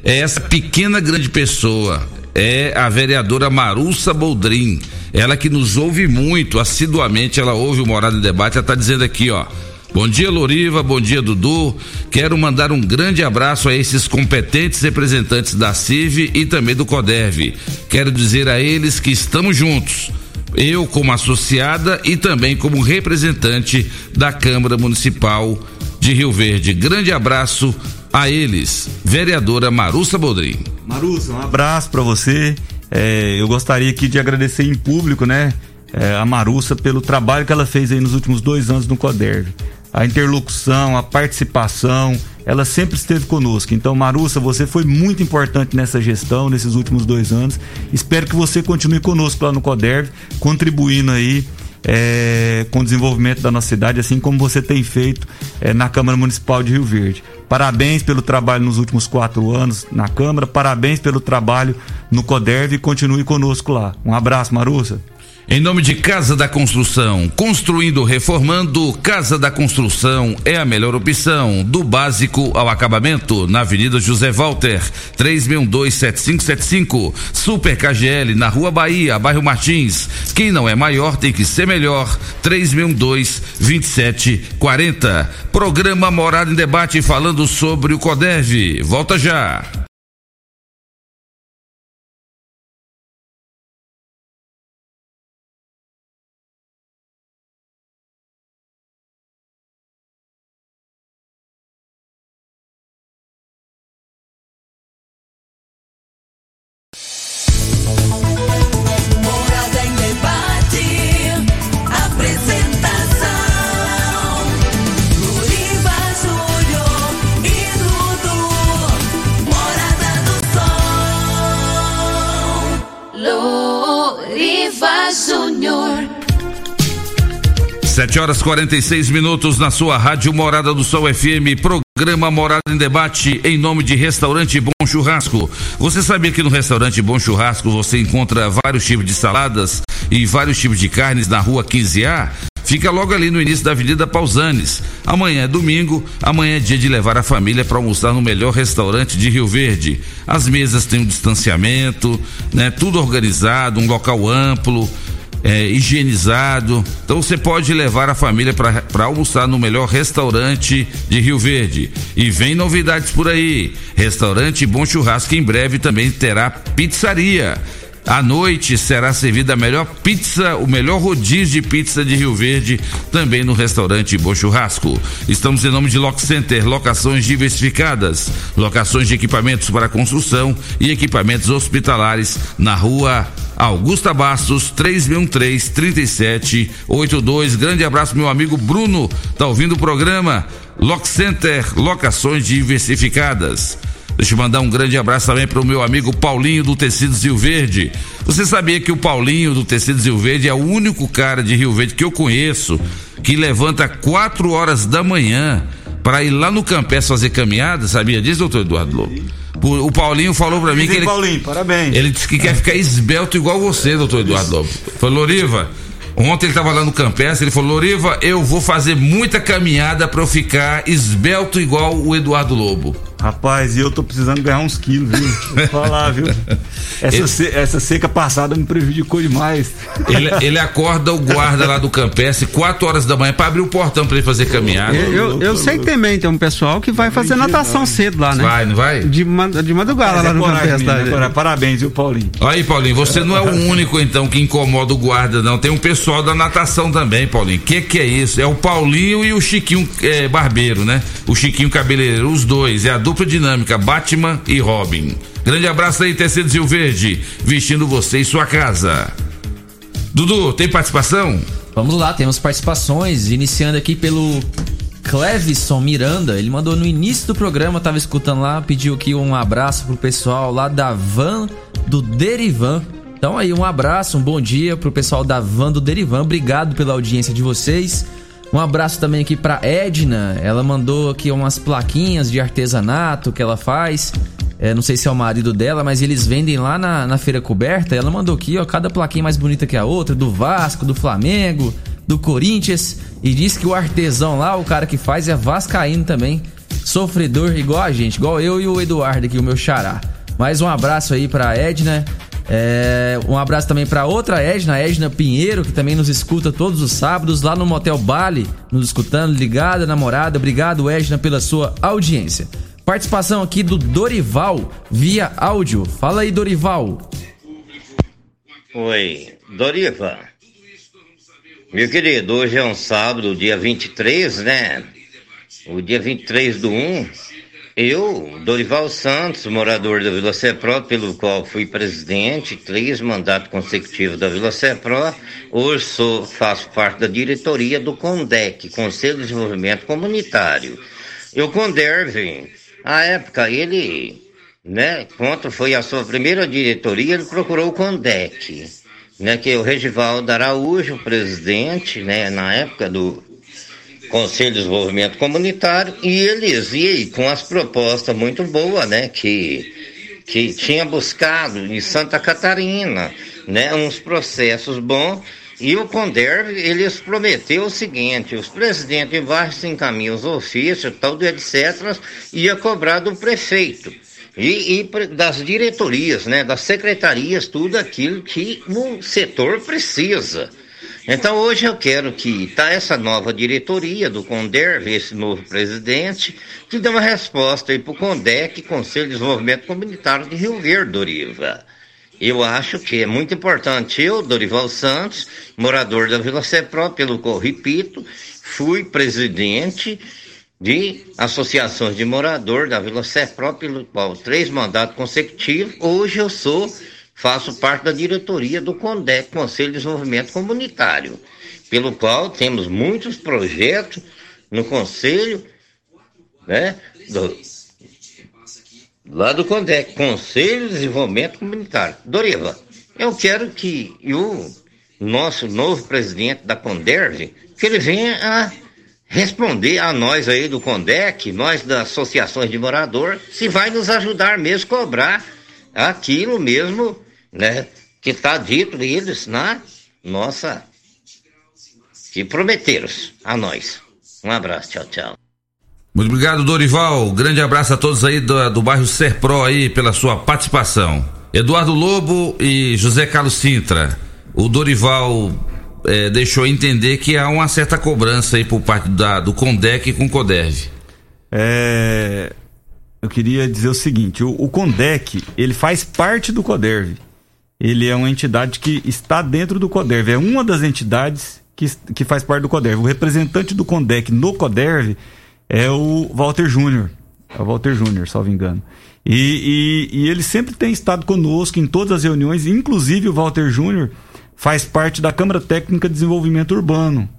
É essa pequena grande pessoa, é a vereadora Marussa Boldrin. Ela que nos ouve muito, assiduamente, ela ouve o Morada em Debate, ela tá dizendo aqui, ó. Bom dia, Loriva. Bom dia, Dudu. Quero mandar um grande abraço a esses competentes representantes da CIV e também do CODEV. Quero dizer a eles que estamos juntos. Eu, como associada e também como representante da Câmara Municipal de Rio Verde. Grande abraço a eles. Vereadora Marussa Bodrim. Marussa, um abraço para você. É, eu gostaria aqui de agradecer em público, né, é, a Marussa pelo trabalho que ela fez aí nos últimos dois anos no CODERV. A interlocução, a participação, ela sempre esteve conosco. Então, Marussa, você foi muito importante nessa gestão, nesses últimos dois anos. Espero que você continue conosco lá no CODERV, contribuindo aí é, com o desenvolvimento da nossa cidade, assim como você tem feito é, na Câmara Municipal de Rio Verde. Parabéns pelo trabalho nos últimos quatro anos na Câmara, parabéns pelo trabalho no CODERV e continue conosco lá. Um abraço, Marussa. Em nome de Casa da Construção, construindo, reformando, Casa da Construção é a melhor opção, do básico ao acabamento, na Avenida José Walter, 36127575, Super KGL, na Rua Bahia, bairro Martins. Quem não é maior tem que ser melhor, 36122740. Programa Morada em Debate falando sobre o CODEV. Volta já. 7 horas 46 minutos na sua rádio Morada do Sol FM, programa Morada em Debate, em nome de Restaurante Bom Churrasco. Você sabia que no Restaurante Bom Churrasco você encontra vários tipos de saladas e vários tipos de carnes na rua 15A? Fica logo ali no início da Avenida Pausanes. Amanhã é domingo, amanhã é dia de levar a família para almoçar no melhor restaurante de Rio Verde. As mesas têm um distanciamento, né? Tudo organizado, um local amplo é, higienizado. Então você pode levar a família para almoçar no melhor restaurante de Rio Verde. E vem novidades por aí. Restaurante Bom Churrasco em breve também terá pizzaria. À noite será servida a melhor pizza, o melhor rodízio de pizza de Rio Verde, também no restaurante Bo Churrasco. Estamos em nome de Lock Center, locações diversificadas, locações de equipamentos para construção e equipamentos hospitalares na rua Augusta Bastos, 3613 3782. Grande abraço, meu amigo Bruno. Tá ouvindo o programa? Lock Center, locações diversificadas. Deixa eu mandar um grande abraço também para o meu amigo Paulinho do Tecidos Rio Verde. Você sabia que o Paulinho do Tecidos Rio Verde é o único cara de Rio Verde que eu conheço que levanta 4 horas da manhã para ir lá no Campés fazer caminhada? Sabia disso, doutor Eduardo Lobo? O Paulinho falou para mim que ele, Paulinho, parabéns. ele disse que quer ficar esbelto igual você, doutor Eduardo Lobo. Falou, Loriva, ontem ele estava lá no Campestre, ele falou, Loriva, eu vou fazer muita caminhada para eu ficar esbelto igual o Eduardo Lobo. Rapaz, e eu tô precisando ganhar uns quilos, viu? Vou falar, viu? Essa, Ele- se- essa seca passada me prejudicou demais. Ele, ele acorda o guarda lá do Campestre 4 horas da manhã para abrir o portão para ele fazer caminhada. Eu, eu, eu sei que também tem um pessoal que vai fazer natação cedo lá, né? Vai, não vai? De, de madrugada Mas lá é no Campestre. né? Parabéns, viu, Paulinho? Aí, Paulinho, você não é o único então que incomoda o guarda, não. Tem um pessoal da natação também, Paulinho. Que que é isso? É o Paulinho e o Chiquinho é, Barbeiro, né? O Chiquinho Cabeleireiro, os dois. É a dupla dinâmica, Batman e Robin. Grande abraço aí, Tecidos Rio Verde, vestindo você e sua casa. Dudu, tem participação? Vamos lá, temos participações, iniciando aqui pelo Clevison Miranda. Ele mandou no início do programa, tava escutando lá, pediu aqui um abraço pro pessoal lá da Van do Derivan. Então aí, um abraço, um bom dia pro pessoal da Van do Derivan. Obrigado pela audiência de vocês. Um abraço também aqui pra Edna. Ela mandou aqui umas plaquinhas de artesanato que ela faz. É, não sei se é o marido dela, mas eles vendem lá na, na feira coberta. Ela mandou aqui, ó, cada plaquinha mais bonita que a outra, do Vasco, do Flamengo, do Corinthians. E diz que o artesão lá, o cara que faz, é vascaíno também. Sofredor igual a gente, igual eu e o Eduardo aqui, o meu xará. Mais um abraço aí pra Edna. É, um abraço também pra outra Edna, Edna Pinheiro, que também nos escuta todos os sábados lá no Motel Bali, nos escutando, ligada, namorada. Obrigado, Edna, pela sua audiência. Participação aqui do Dorival via áudio. Fala aí, Dorival. Oi, Doriva. Meu querido, hoje é um sábado, dia 23, né? O dia 23 do 1. Eu, Dorival Santos, morador da Vila Cepró, pelo qual fui presidente, três mandatos consecutivos da Vila Cepró, hoje sou, faço parte da diretoria do CONDEC, Conselho de Desenvolvimento Comunitário. E o CONDERV, à época, ele, né, quando foi a sua primeira diretoria, ele procurou o CONDEC, né, que é o Regivaldo Araújo, presidente, né, na época do Conselho de Desenvolvimento Comunitário, e eles, aí, com as propostas muito boas, né, que, que tinha buscado em Santa Catarina, né, uns processos bons, e o Conderv, eles prometeu o seguinte, os presidentes embaixo encaminham os ofícios, tal, etc., ia cobrar do prefeito. E, e das diretorias, né, das secretarias, tudo aquilo que o setor precisa. Então hoje eu quero que tá essa nova diretoria do Conderv, esse novo presidente, que dê uma resposta aí para o CONDEC, Conselho de Desenvolvimento Comunitário de Rio Verde, Doriva. Eu acho que é muito importante. Eu, Dorival Santos, morador da Vila Cepró, pelo qual, repito, fui presidente de associações de morador da Vila Cepró, pelo qual três mandatos consecutivos. Hoje eu sou, faço parte da diretoria do CONDEC, Conselho de Desenvolvimento Comunitário, pelo qual temos muitos projetos no Conselho, né? do- lá do CONDEC, Conselho de Desenvolvimento Comunitário. Doriva, eu quero que o nosso novo presidente da CONDERV, que ele venha a responder a nós aí do CONDEC, nós das associações de morador, se vai nos ajudar mesmo cobrar aquilo mesmo, né, que está dito eles na nossa, que prometeram a nós. Um abraço, tchau, tchau. Muito obrigado, Dorival. Grande abraço a todos aí do, do bairro Serpro aí pela sua participação. Eduardo Lobo e José Carlos Sintra. O Dorival eh, deixou entender que há uma certa cobrança aí por parte da, do Condec com o Codev. É, eu queria dizer o seguinte: o, o Condec ele faz parte do Coderv. Ele é uma entidade que está dentro do CODERV. É uma das entidades que, que faz parte do CODERV. O representante do CONDEC no CODERV é o Walter Júnior. É o Walter Júnior, salvo engano. E, e, e ele sempre tem estado conosco em todas as reuniões, inclusive o Walter Júnior faz parte da Câmara Técnica de Desenvolvimento Urbano.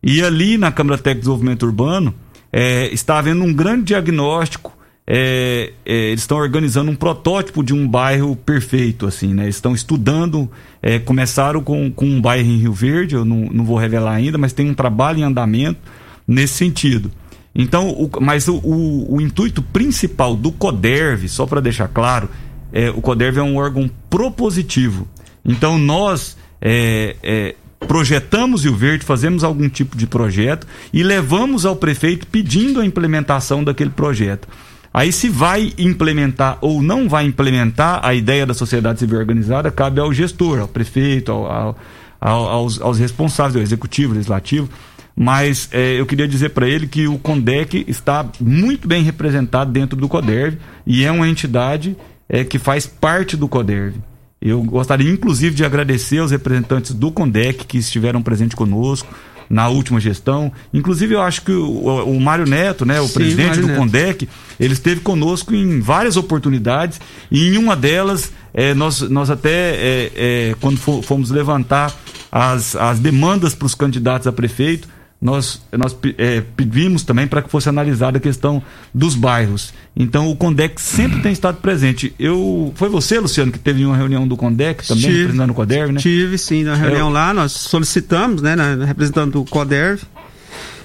E ali na Câmara Técnica de Desenvolvimento Urbano é, está havendo um grande diagnóstico. É, é, eles estão organizando um protótipo de um bairro perfeito, assim, né? Eles estão estudando, é, começaram com, com um bairro em Rio Verde, eu não, não vou revelar ainda, mas tem um trabalho em andamento nesse sentido. Então, o, mas o, o, o, intuito principal do CODERV, só para deixar claro, é, o CODERV é um órgão propositivo. Então, nós é, é, projetamos Rio Verde, fazemos algum tipo de projeto e levamos ao prefeito pedindo a implementação daquele projeto. Aí, se vai implementar ou não vai implementar a ideia da sociedade civil organizada, cabe ao gestor, ao prefeito, ao, ao, aos, aos, responsáveis, ao executivo, legislativo. Mas é, eu queria dizer para ele que o CONDEC está muito bem representado dentro do CODERV e é uma entidade é, que faz parte do CODERV. Eu gostaria, inclusive, de agradecer aos representantes do CONDEC que estiveram presentes conosco na última gestão. Inclusive, eu acho que o, o Mário Neto, né, o Sim, presidente Mário do Neto. CONDEC, ele esteve conosco em várias oportunidades e em uma delas, é, nós, nós até, é, é, quando fomos levantar as, as demandas para os candidatos a prefeito, nós, nós é, pedimos também para que fosse analisada a questão dos bairros. Então o Condec sempre tem estado presente. Eu Foi você, Luciano, que teve uma reunião do Condec também, tive, representando o CODERV, né? Tive, sim, na reunião é, lá, nós solicitamos, né, na, representando o CODERV.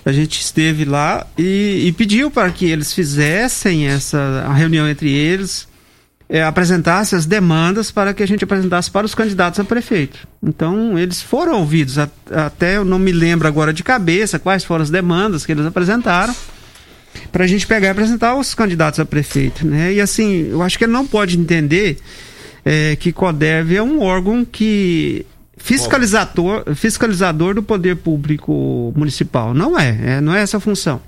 A gente esteve lá e, e pediu para que eles fizessem essa a reunião entre eles é, apresentasse as demandas para que a gente apresentasse para os candidatos a prefeito. Então, eles foram ouvidos, a, até eu não me lembro agora de cabeça quais foram as demandas que eles apresentaram, para a gente pegar e apresentar os candidatos a prefeito. Né? E assim, eu acho que ele não pode entender é, que CODERV é um órgão que fiscalizador, fiscalizador do poder público municipal. Não é, é não é essa a função.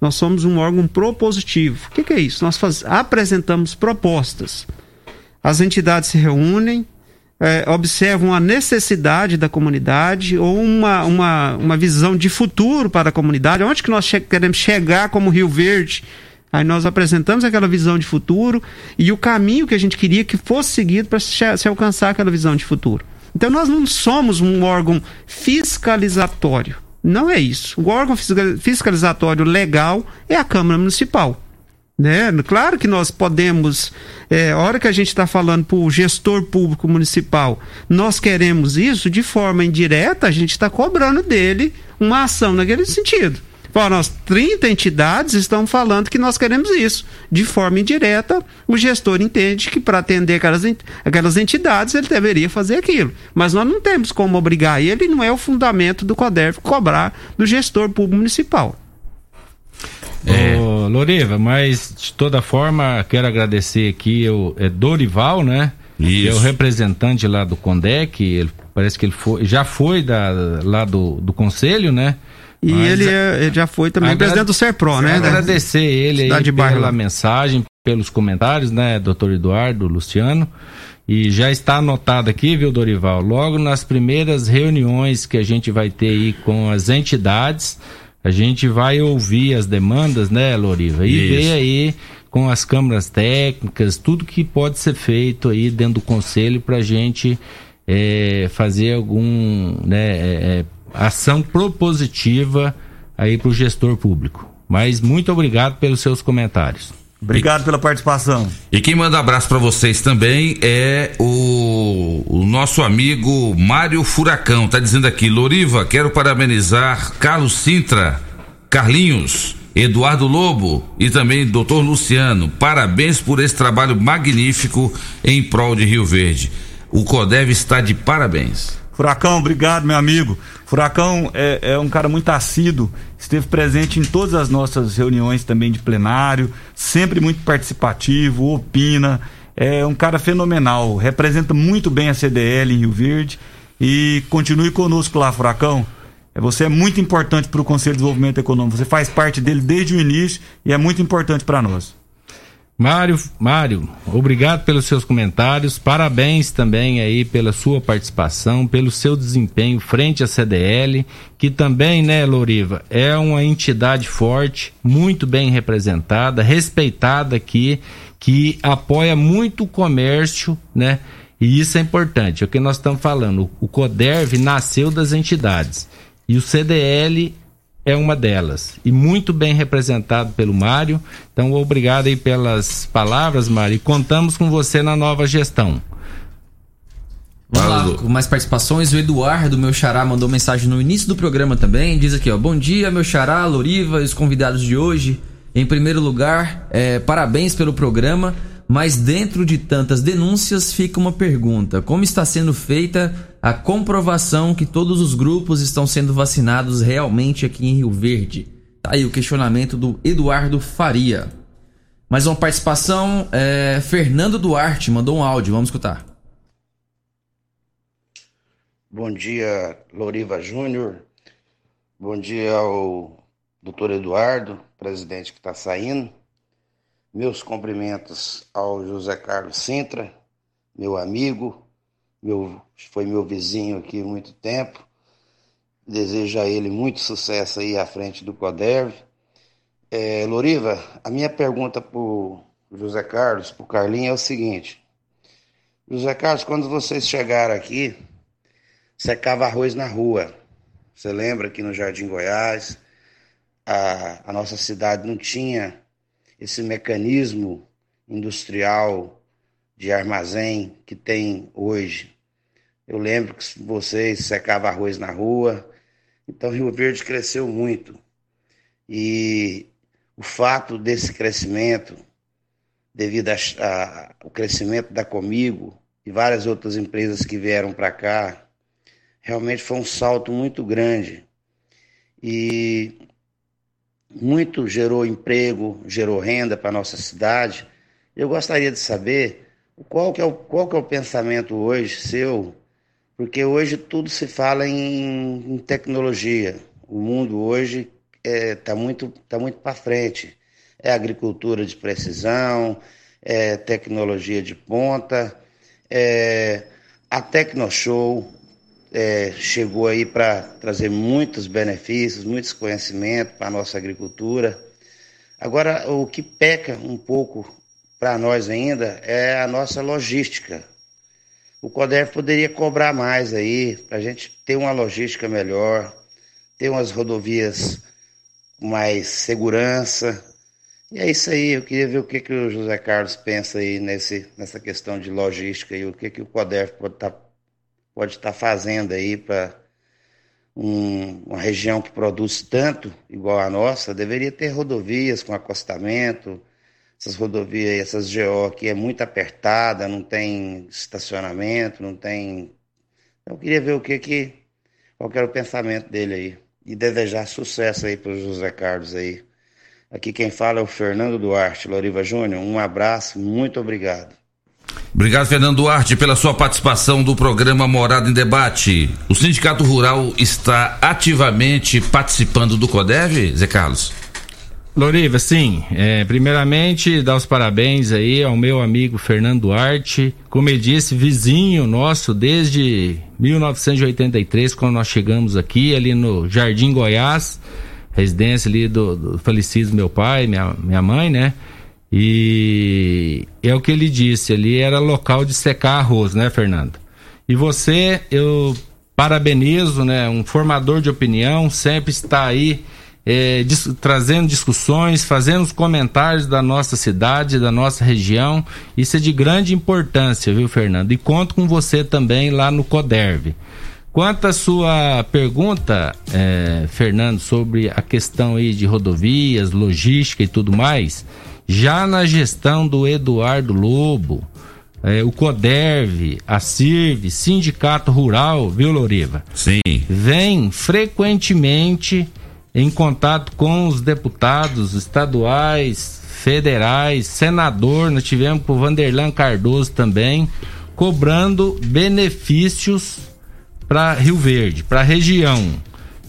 Nós somos um órgão propositivo. O que, que é isso? Nós faz, apresentamos propostas. As entidades se reúnem, é, observam a necessidade da comunidade ou uma, uma, uma visão de futuro para a comunidade, onde que nós che queremos chegar como Rio Verde. Aí nós apresentamos aquela visão de futuro e o caminho que a gente queria que fosse seguido para se, se alcançar aquela visão de futuro. Então nós não somos um órgão fiscalizatório. Não é isso. O órgão fiscalizatório legal é a Câmara Municipal. Né? Claro que nós podemos, é, a hora que a gente está falando para o gestor público municipal, nós queremos isso, de forma indireta, a gente está cobrando dele uma ação naquele sentido. Bom, nós 30 entidades estão falando que nós queremos isso. De forma indireta, o gestor entende que para atender aquelas, aquelas entidades ele deveria fazer aquilo. Mas nós não temos como obrigar ele, não é o fundamento do CODERF cobrar do gestor público municipal. É. Ô, Loriva, mas de toda forma, quero agradecer aqui o é Dorival, né? Isso. É o representante lá do Condec, ele, parece que ele foi, já foi da, lá do, do conselho, né? E ele, é, ele, já foi também agrade... presidente do Serpro, né? Agradecer ele aí pela mensagem, pelos comentários, né, doutor Eduardo, Luciano. E já está anotado aqui, viu, Dorival? Logo nas primeiras reuniões que a gente vai ter aí com as entidades, a gente vai ouvir as demandas, né, Loriva? E Isso. ver aí com as câmaras técnicas, tudo que pode ser feito aí dentro do conselho para a gente é, fazer algum, né, é, é ação propositiva aí para o gestor público. Mas muito obrigado pelos seus comentários. Obrigado e, pela participação. E quem manda abraço para vocês também é o, o, nosso amigo Mário Furacão. Tá dizendo aqui, Loriva, quero parabenizar Carlos Sintra, Carlinhos, Eduardo Lobo e também Dr. Luciano. Parabéns por esse trabalho magnífico em prol de Rio Verde. O CODEV está de parabéns. Furacão, obrigado, meu amigo. Furacão é, é, um cara muito assíduo, esteve presente em todas as nossas reuniões também de plenário, sempre muito participativo, opina. É um cara fenomenal, representa muito bem a CDL em Rio Verde e continue conosco lá, Furacão. É, você é muito importante para o Conselho de Desenvolvimento Econômico, você faz parte dele desde o início e é muito importante para nós. Mário, Mário, obrigado pelos seus comentários, parabéns também aí pela sua participação, pelo seu desempenho frente à CDL, que também, né, Loriva, é uma entidade forte, muito bem representada, respeitada aqui, que apoia muito o comércio, né? E isso é importante, é o que nós estamos falando. O CODERV nasceu das entidades e o CDL é uma delas e muito bem representado pelo Mário. Então, obrigado aí pelas palavras, Mário. E contamos com você na nova gestão. Vamos lá, com mais participações. O Eduardo, meu xará, mandou mensagem no início do programa também. Diz aqui, ó. Bom dia, meu xará, Loriva e os convidados de hoje. Em primeiro lugar, é, parabéns pelo programa. Mas dentro de tantas denúncias fica uma pergunta: como está sendo feita a comprovação que todos os grupos estão sendo vacinados realmente aqui em Rio Verde? Tá aí o questionamento do Eduardo Faria. Mais uma participação, é, Fernando Duarte mandou um áudio, vamos escutar. Bom dia, Loriva Júnior. Bom dia ao doutor Eduardo, presidente que está saindo. Meus cumprimentos ao José Carlos Sintra, meu amigo, meu, foi meu vizinho aqui há muito tempo. Desejo a ele muito sucesso aí à frente do CODERV. É, Loriva, a minha pergunta para o José Carlos, para o Carlinho, é o seguinte. José Carlos, quando vocês chegaram aqui, secava arroz na rua. Você lembra que no Jardim Goiás, a, a nossa cidade não tinha esse mecanismo industrial de armazém que tem hoje. Eu lembro que vocês secavam arroz na rua, então Rio Verde cresceu muito. E o fato desse crescimento, devido ao crescimento da Comigo e várias outras empresas que vieram para cá, realmente foi um salto muito grande. E muito gerou emprego, gerou renda para a nossa cidade. Eu gostaria de saber qual que, é o, qual que é o pensamento hoje seu, porque hoje tudo se fala em, em tecnologia. O mundo hoje está é, tá muito, tá muito para frente. É agricultura de precisão, é tecnologia de ponta, é a Tecnoshow, é, chegou aí para trazer muitos benefícios, muitos conhecimentos para a nossa agricultura. Agora, o que peca um pouco para nós ainda é a nossa logística. O CODEF poderia cobrar mais aí, para a gente ter uma logística melhor, ter umas rodovias com mais segurança. E é isso aí, eu queria ver o que, que o José Carlos pensa aí nesse, nessa questão de logística e o que, que o CODEF pode estar tá pode estar fazendo aí para um, uma região que produz tanto, igual a nossa, deveria ter rodovias com acostamento, essas rodovias, essas GO aqui é muito apertada, não tem estacionamento, não tem. Então, eu queria ver o que que. qual que era o pensamento dele aí. E desejar sucesso aí para o José Carlos aí. Aqui quem fala é o Fernando Duarte, Loriva Júnior. Um abraço, muito obrigado. Obrigado, Fernando Duarte, pela sua participação do programa Morada em Debate. O Sindicato Rural está ativamente participando do CODEV, Zé Carlos? Loriva, sim. É, primeiramente, dar os parabéns aí ao meu amigo Fernando Duarte. Como ele disse, vizinho nosso desde 1983, quando nós chegamos aqui, ali no Jardim Goiás, residência ali do, do falecido meu pai, minha, minha mãe, né? E é o que ele disse, ali era local de secar arroz, né, Fernando? E você, eu parabenizo, né, um formador de opinião, sempre está aí é, dis trazendo discussões, fazendo os comentários da nossa cidade, da nossa região. Isso é de grande importância, viu, Fernando? E conto com você também lá no CODERV. Quanto à sua pergunta, é, Fernando, sobre a questão aí de rodovias, logística e tudo mais, já na gestão do Eduardo Lobo, é, o CODERV, a CIRV, Sindicato Rural, viu, Loriva? Sim. Vem frequentemente em contato com os deputados estaduais, federais, senador, nós tivemos com o Vanderlan Cardoso também, cobrando benefícios para Rio Verde, para a região.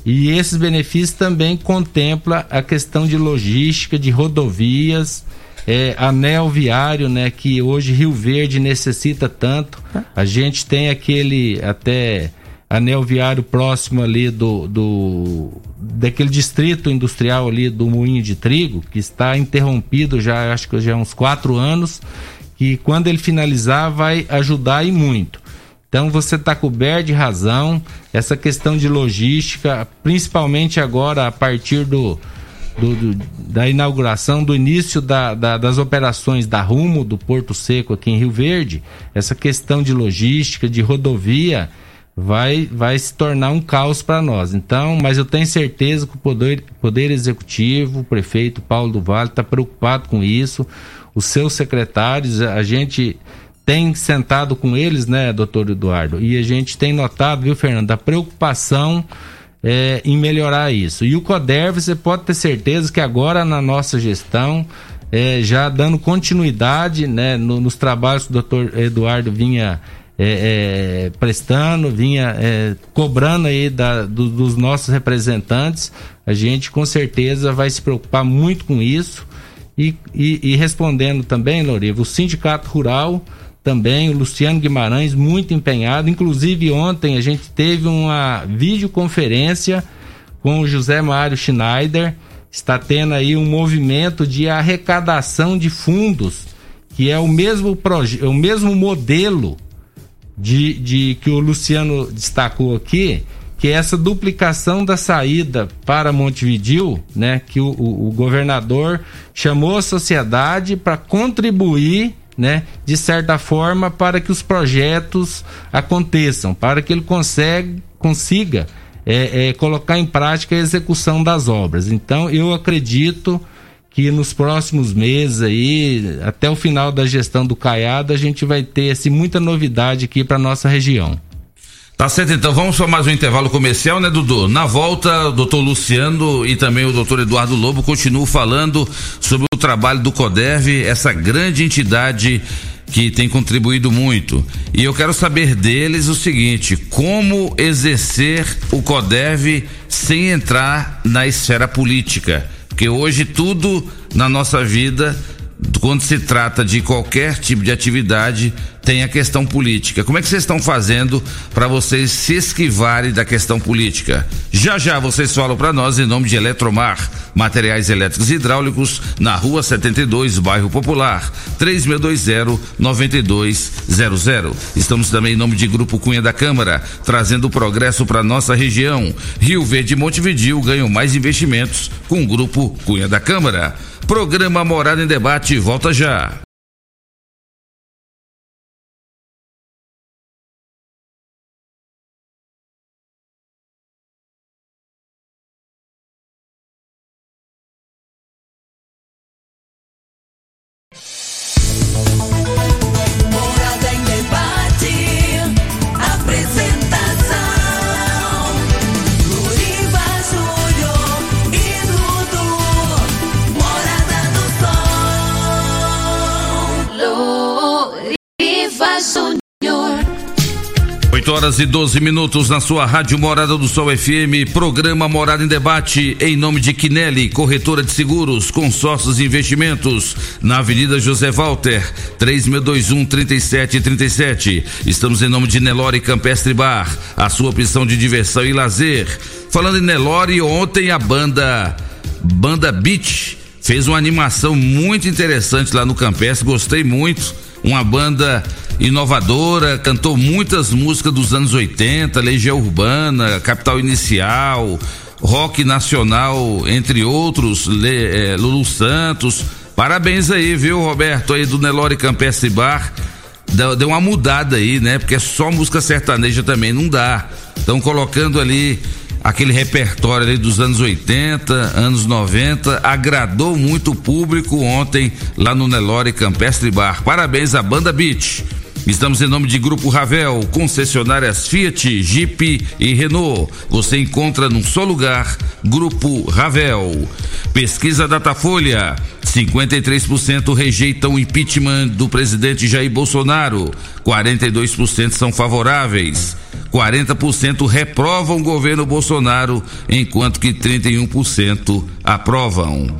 E esses benefícios também contempla a questão de logística, de rodovias é, anel viário, né, que hoje Rio Verde necessita tanto. A gente tem aquele até anel viário próximo ali do, do daquele distrito industrial ali do Moinho de Trigo, que está interrompido já, acho que já há uns quatro anos, que quando ele finalizar vai ajudar e muito. Então você está coberto de razão, essa questão de logística, principalmente agora a partir do, do, do, da inauguração, do início da, da, das operações da Rumo, do Porto Seco aqui em Rio Verde, essa questão de logística, de rodovia, vai, vai se tornar um caos para nós. Então, mas eu tenho certeza que o Poder, poder Executivo, o prefeito Paulo do Vale, está preocupado com isso, os seus secretários, a gente tem sentado com eles, né, doutor Eduardo, e a gente tem notado, viu, Fernando, a preocupação é, em melhorar isso. E o CODERV, você pode ter certeza que agora na nossa gestão, é, já dando continuidade né, no, nos trabalhos que o doutor Eduardo vinha é, é, prestando, vinha é, cobrando aí da, do, dos nossos representantes, a gente com certeza vai se preocupar muito com isso. E, e, e respondendo também, Loriva, o Sindicato Rural também, o Luciano Guimarães, muito empenhado. Inclusive, ontem a gente teve uma videoconferência com o José Mário Schneider. Está tendo aí um movimento de arrecadação de fundos, que é o mesmo, o mesmo modelo de, de que o Luciano destacou aqui, que é essa duplicação da saída para Montevidil, né, que o, o, o governador chamou a sociedade para contribuir, né, de certa forma, para que os projetos aconteçam, para que ele consegue, consiga é, é, colocar em prática a execução das obras. Então, eu acredito que nos próximos meses aí, até o final da gestão do Caiado, a gente vai ter assim, muita novidade aqui para nossa região. Tá certo, então vamos para mais um intervalo comercial, né, Dudu? Na volta, o doutor Luciano e também o doutor Eduardo Lobo continuam falando sobre o trabalho do CODERV, essa grande entidade que tem contribuído muito. E eu quero saber deles o seguinte: como exercer o CODERV sem entrar na esfera política? Porque hoje tudo na nossa vida, quando se trata de qualquer tipo de atividade, tem a questão política. Como é que vocês estão fazendo para vocês se esquivarem da questão política? Já já vocês falam para nós em nome de Eletromar, materiais elétricos e hidráulicos, na Rua 72, bairro Popular, 3620-9200. Estamos também em nome de Grupo Cunha da Câmara, trazendo progresso para nossa região. Rio Verde e Montevidil ganham mais investimentos com o Grupo Cunha da Câmara. Programa Morada em Debate volta já. Horas e 12 minutos na sua Rádio Morada do Sol FM, programa Morada em Debate, em nome de Quinelli, corretora de seguros, consórcios e investimentos, na Avenida José Walter, 3621 3737. Estamos em nome de Nelore Campestre Bar, a sua opção de diversão e lazer. Falando em Nelore, ontem a banda Banda Beach fez uma animação muito interessante lá no Campestre, gostei muito. Uma banda inovadora, cantou muitas músicas dos anos 80, Legião Urbana, Capital Inicial, Rock Nacional, entre outros, Le, eh, Lulu Santos. Parabéns aí, viu, Roberto, aí do Nelore Campestre Bar. Deu, deu uma mudada aí, né? Porque só música sertaneja também não dá. Estão colocando ali aquele repertório ali dos anos 80, anos 90, agradou muito o público ontem lá no Nelore Campestre Bar. Parabéns à Banda Beach. Estamos em nome de Grupo Ravel, concessionárias Fiat, Jeep e Renault. Você encontra num só lugar, Grupo Ravel. Pesquisa Datafolha, 53% rejeitam o impeachment do presidente Jair Bolsonaro, 42% são favoráveis. 40% reprovam o governo Bolsonaro, enquanto que 31% aprovam.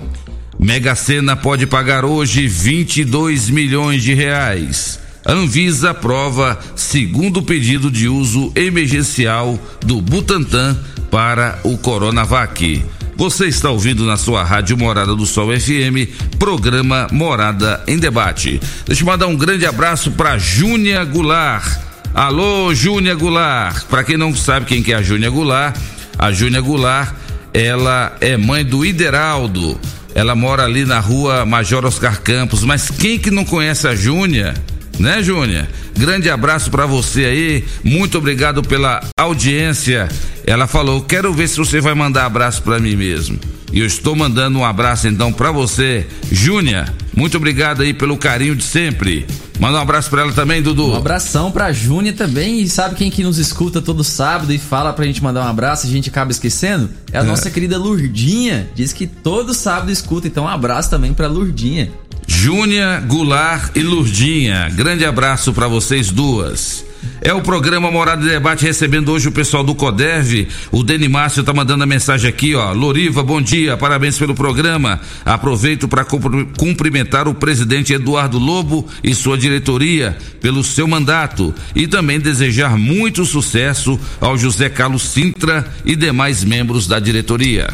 Mega Sena pode pagar hoje 22 milhões de reais. Anvisa aprova segundo pedido de uso emergencial do Butantan para o Coronavac. Você está ouvindo na sua rádio Morada do Sol FM, programa Morada em Debate. Deixa eu mandar um grande abraço para Júnia Goulart. Alô, Júnia Goulart. Para quem não sabe quem que é a Júnia Goulart, a Júnia Goulart, ela é mãe do Ideraldo. Ela mora ali na rua Major Oscar Campos, mas quem que não conhece a Júnia? Né, Júnia? Grande abraço para você aí. Muito obrigado pela audiência. Ela falou: "Quero ver se você vai mandar abraço para mim mesmo". E eu estou mandando um abraço então para você, Júnia. Muito obrigado aí pelo carinho de sempre. Manda um abraço para ela também, Dudu. Um abração pra Júnia também. E sabe quem que nos escuta todo sábado e fala pra gente mandar um abraço e a gente acaba esquecendo? É a nossa querida Lurdinha. Diz que todo sábado escuta. Então um abraço também pra Lurdinha. Júnia, Goulart e Lurdinha. Grande abraço para vocês duas. É o programa Morada de Debate recebendo hoje o pessoal do Coderv. O Deni Márcio tá mandando a mensagem aqui, ó. Loriva, bom dia, parabéns pelo programa. Aproveito para cumprimentar o presidente Eduardo Lobo e sua diretoria pelo seu mandato e também desejar muito sucesso ao José Carlos Sintra e demais membros da diretoria.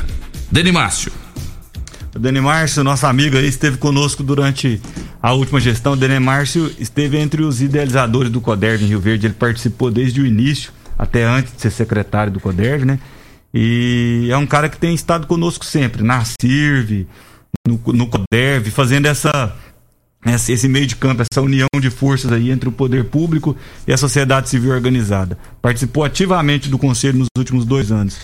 Deni Márcio. O Dani Márcio, nosso amigo aí, esteve conosco durante a última gestão. O Dani Márcio esteve entre os idealizadores do CODERV em Rio Verde. Ele participou desde o início, até antes de ser secretário do CODERV, né? E é um cara que tem estado conosco sempre, na CIRV, no, no CODERV, fazendo essa, essa, esse meio de campo, essa união de forças aí entre o poder público e a sociedade civil organizada. Participou ativamente do conselho nos últimos dois anos.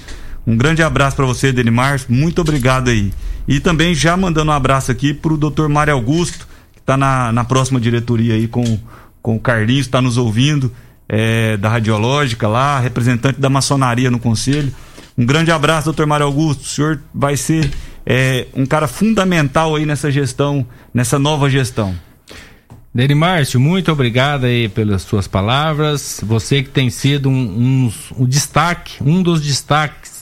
Um grande abraço para você, Denimar. Muito obrigado aí. E também já mandando um abraço aqui pro Dr. Mário Augusto, que está na, na próxima diretoria aí com, com o Carlinhos, está nos ouvindo, é, da Radiológica lá, representante da maçonaria no conselho. Um grande abraço, doutor Mário Augusto. O senhor vai ser é, um cara fundamental aí nessa gestão, nessa nova gestão. Deni Márcio, muito obrigado aí pelas suas palavras. Você que tem sido um, um, um destaque, um dos destaques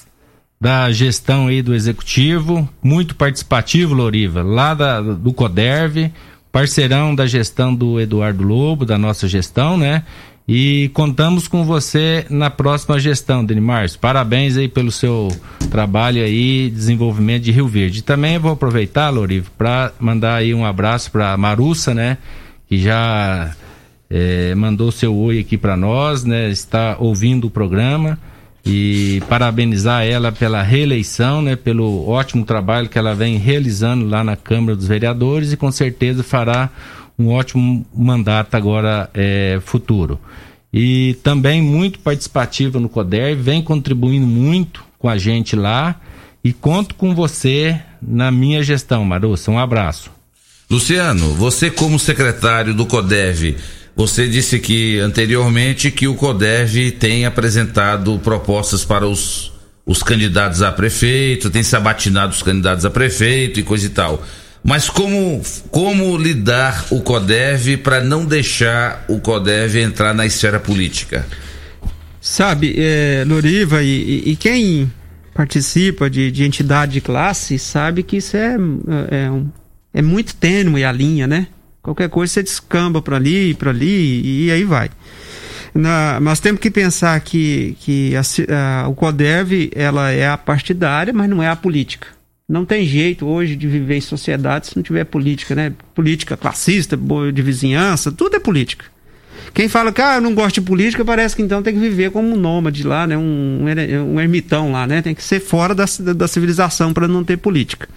da gestão aí do executivo, muito participativo, Loriva, lá da, do Coderv, parceirão da gestão do Eduardo Lobo, da nossa gestão, né? E contamos com você na próxima gestão, Deni Márcio. Parabéns aí pelo seu trabalho aí, desenvolvimento de Rio Verde. Também vou aproveitar, Loriva, para mandar aí um abraço para Marussa, né? Que já eh, mandou seu oi aqui para nós, né? Está ouvindo o programa e parabenizar ela pela reeleição, né, pelo ótimo trabalho que ela vem realizando lá na Câmara dos Vereadores e com certeza fará um ótimo mandato agora é, futuro. E também muito participativa no CODER, vem contribuindo muito com a gente lá e conto com você na minha gestão, Marussa. Um abraço. Luciano, você como secretário do CODEV, você disse que anteriormente que o CODEV tem apresentado propostas para os, os candidatos a prefeito, tem sabatinado os candidatos a prefeito e coisa e tal. Mas como, como lidar o CODEV para não deixar o CODEV entrar na esfera política? Sabe, é, Loriva, e, e- quem participa de, de entidade de classe sabe que isso é, é, um- é muito tênue a linha, né? Qualquer coisa você descamba para ali, para ali e aí vai. Na- nós temos que pensar que, que a a- o CODERV ela é a partidária, mas não é a política. Não tem jeito hoje de viver em sociedade se não tiver política, né? Política classista, de vizinhança, tudo é política. Quem fala que ah, eu não gosto de política, parece que então tem que viver como um nômade lá, né? Um, um er- um ermitão lá, né? Tem que ser fora da, da civilização para não ter política.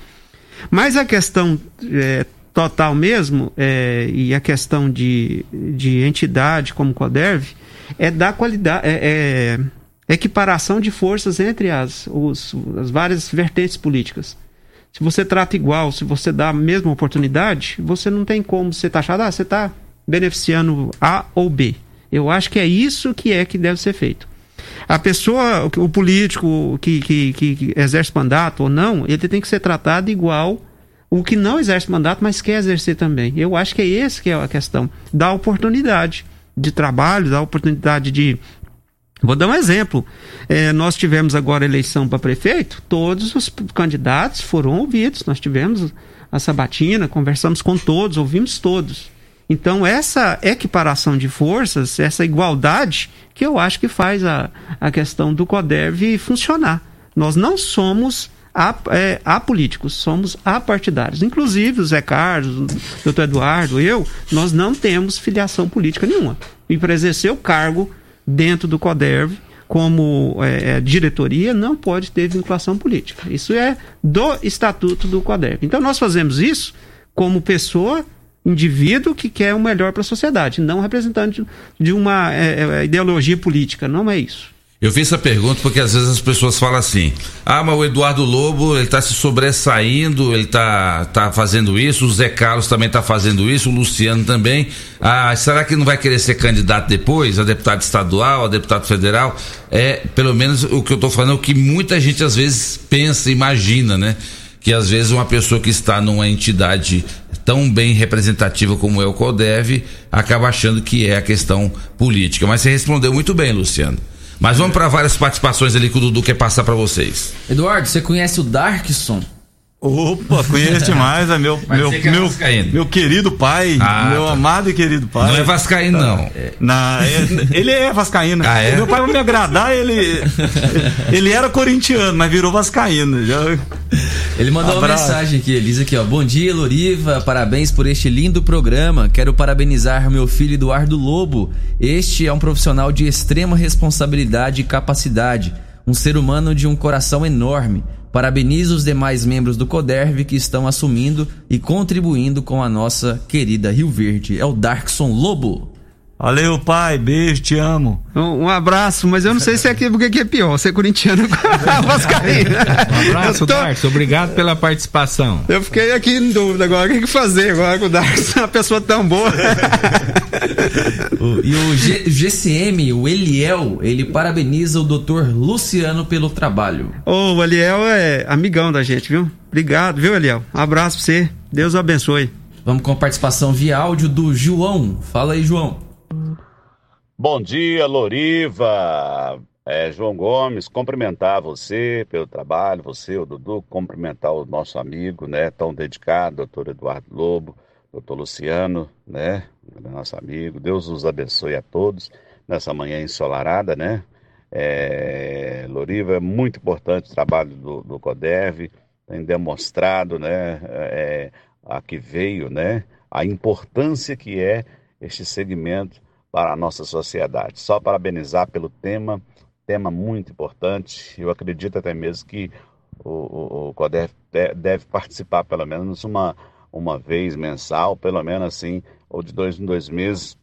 Mas a questão é, total mesmo, é, e a questão de, de entidade como CODERV, é da qualidade, é, é equiparação de forças entre as, os- as várias vertentes políticas. Se você trata igual, se você dá a mesma oportunidade, você não tem como ser taxado, ah, você está beneficiando A ou B. Eu acho que é isso que é que deve ser feito. A pessoa, o- político que, que- que exerce mandato ou não, ele tem que ser tratado igual o que não exerce mandato, mas quer exercer também. Eu acho que é esse que é a questão. Dar oportunidade de trabalho, dar oportunidade de, Vou dar um exemplo. É, nós tivemos agora eleição para prefeito, todos os candidatos foram ouvidos. Nós tivemos a sabatina, conversamos com todos, ouvimos todos. Então, essa equiparação de forças, essa igualdade, que eu acho que faz a, a questão do CODERV funcionar. Nós não somos é, apolíticos, somos apartidários. Inclusive, o Zé Carlos, o doutor Eduardo, eu, nós não temos filiação política nenhuma. E para exercer o cargo dentro do CODERV, como é, é, diretoria, não pode ter vinculação política. Isso é do estatuto do CODERV. Então, nós fazemos isso como pessoa, indivíduo que quer o melhor para a sociedade, não representante de uma é, é, ideologia política. Não é isso. Eu fiz essa pergunta porque às vezes as pessoas falam assim: ah, mas o Eduardo Lobo, ele tá se sobressaindo, ele tá, tá fazendo isso, o Zé Carlos também tá fazendo isso, o Luciano também. Ah, será que não vai querer ser candidato depois, a deputado estadual, a deputado federal? É, pelo menos o que eu tô falando é o que muita gente às vezes pensa, imagina, né? Que às vezes uma pessoa que está numa entidade tão bem representativa como é o CODEV acaba achando que é a questão política. Mas você respondeu muito bem, Luciano. Mas vamos para várias participações ali que o Dudu quer passar para vocês. Eduardo, você conhece o Darkson? Opa, conheço demais, é meu, Mas meu, é meu, meu querido pai, Ah, meu tá. amado e querido pai. Não é vascaíno, não. Na, é- ele é vascaíno. Ah, é? Meu pai, pra me agradar, ele. Ele era corintiano, mas virou vascaíno. Já- Ele mandou uma Abraço. mensagem aqui, ele diz aqui, ó. Bom dia, Loriva, parabéns por este lindo programa. Quero parabenizar meu filho Eduardo Lobo. Este é um profissional de extrema responsabilidade e capacidade, um ser humano de um coração enorme. Parabenizo os demais membros do CODERV que estão assumindo e contribuindo com a nossa querida Rio Verde. É o Darkson Lobo. Valeu, pai, beijo, te amo. Um, um abraço, mas eu não sei se é aqui porque que é pior, ser corintiano ou vascaíno. Um abraço, tô- Darcio. Obrigado pela participação. Eu fiquei aqui em dúvida agora, o que que fazer agora com o Darkson, uma pessoa tão boa. O- E o G- GCM, o Eliel, ele parabeniza o Dr. Luciano pelo trabalho. Ô, o Eliel é amigão da gente, viu? Obrigado, viu, Eliel? Um abraço pra você, Deus o abençoe. Vamos com a participação via áudio do João. Fala aí, João. Bom dia, Loriva. É, João Gomes, cumprimentar você pelo trabalho, você, o Dudu, cumprimentar o nosso amigo, né, tão dedicado, doutor Eduardo Lobo, doutor Luciano, né, nosso amigo. Deus os abençoe a todos nessa manhã ensolarada, né. É, Loriva, é muito importante o trabalho do, do CODERV, tem demonstrado, né, é, a que veio, né, a importância que é este segmento para a nossa sociedade. Só parabenizar pelo tema, tema muito importante. Eu acredito até mesmo que o, o, o CODEF de- deve participar pelo menos uma, uma vez mensal, pelo menos assim, ou de dois em dois meses,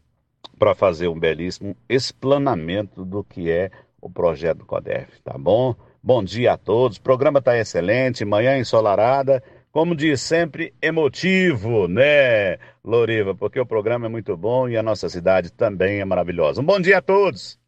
para fazer um belíssimo explanamento do que é o projeto do CODEF, tá bom? Bom dia a todos, o programa está excelente, manhã ensolarada, como diz sempre, emotivo, né, Loriva? Porque o programa é muito bom e a nossa cidade também é maravilhosa. Um bom dia a todos!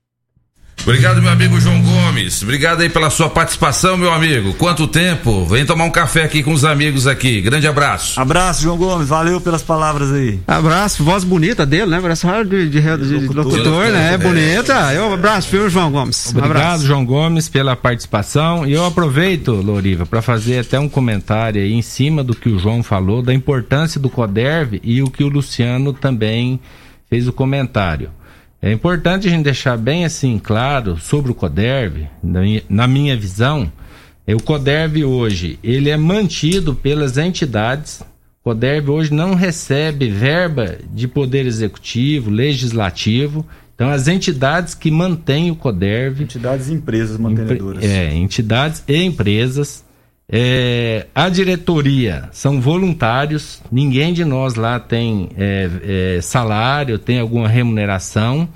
Obrigado, meu amigo João Gomes. Obrigado aí pela sua participação, meu amigo. Quanto tempo? Vem tomar um café aqui com os amigos aqui. Grande abraço. Abraço, João Gomes, valeu pelas palavras aí. Abraço, voz bonita dele, né? Parece de, de, de, de locutor, né? É bonita. Eu abraço, viu, João Gomes? Um Obrigado, abraço. João Gomes, pela participação. E eu aproveito, Loriva, para fazer até um comentário aí em cima do que o João falou, da importância do CODERV e o que o Luciano também fez o comentário. É importante a gente deixar bem assim claro sobre o CODERV, na minha, visão, é o CODERV hoje, ele é mantido pelas entidades. O CODERV hoje não recebe verba de poder executivo, legislativo. Então, as entidades que mantêm o CODERV. Entidades e empresas mantenedoras. É, entidades e empresas. É, a diretoria são voluntários, ninguém de nós lá tem é, é, salário, tem alguma remuneração.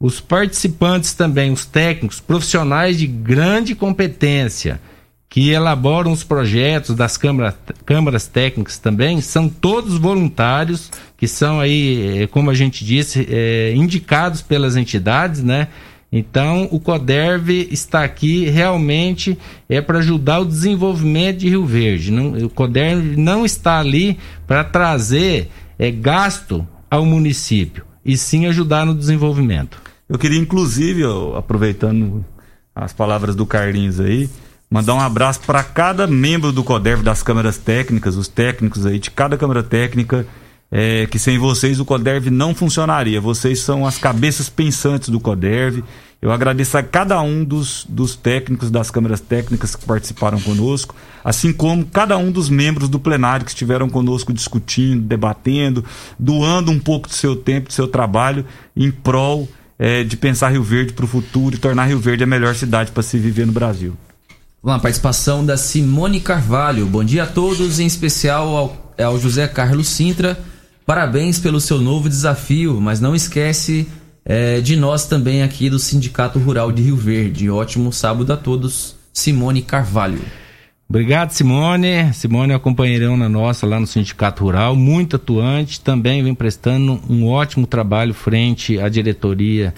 Os participantes também, os técnicos, profissionais de grande competência, que elaboram os projetos das câmaras, câmaras técnicas também, são todos voluntários, que são aí, eh, como a gente disse, eh, indicados pelas entidades, né? Então, o CODERV está aqui realmente é para ajudar o desenvolvimento de Rio Verde. Não- o CODERV não está ali para trazer é, gasto ao município, e sim ajudar no desenvolvimento. Eu queria, inclusive, aproveitando as palavras do Carlinhos aí, mandar um abraço para cada membro do CODERV das câmaras técnicas, os técnicos aí de cada câmara técnica, é, que sem vocês o CODERV não funcionaria. Vocês são as cabeças pensantes do CODERV. Eu agradeço a cada um dos, dos técnicos das câmaras técnicas que participaram conosco, assim como cada um dos membros do plenário que estiveram conosco discutindo, debatendo, doando um pouco do seu tempo, do seu trabalho em prol é, de pensar Rio Verde para o futuro e tornar Rio Verde a melhor cidade para se viver no Brasil. Lá, participação da Simone Carvalho. Bom dia a todos, em especial ao, ao José Carlos Sintra. Parabéns pelo seu novo desafio, mas não esquece é, de nós também aqui do Sindicato Rural de Rio Verde. Ótimo sábado a todos. Simone Carvalho. Obrigado, Simone. Simone é uma companheirona nossa lá no Sindicato Rural, muito atuante, também vem prestando um ótimo trabalho frente à diretoria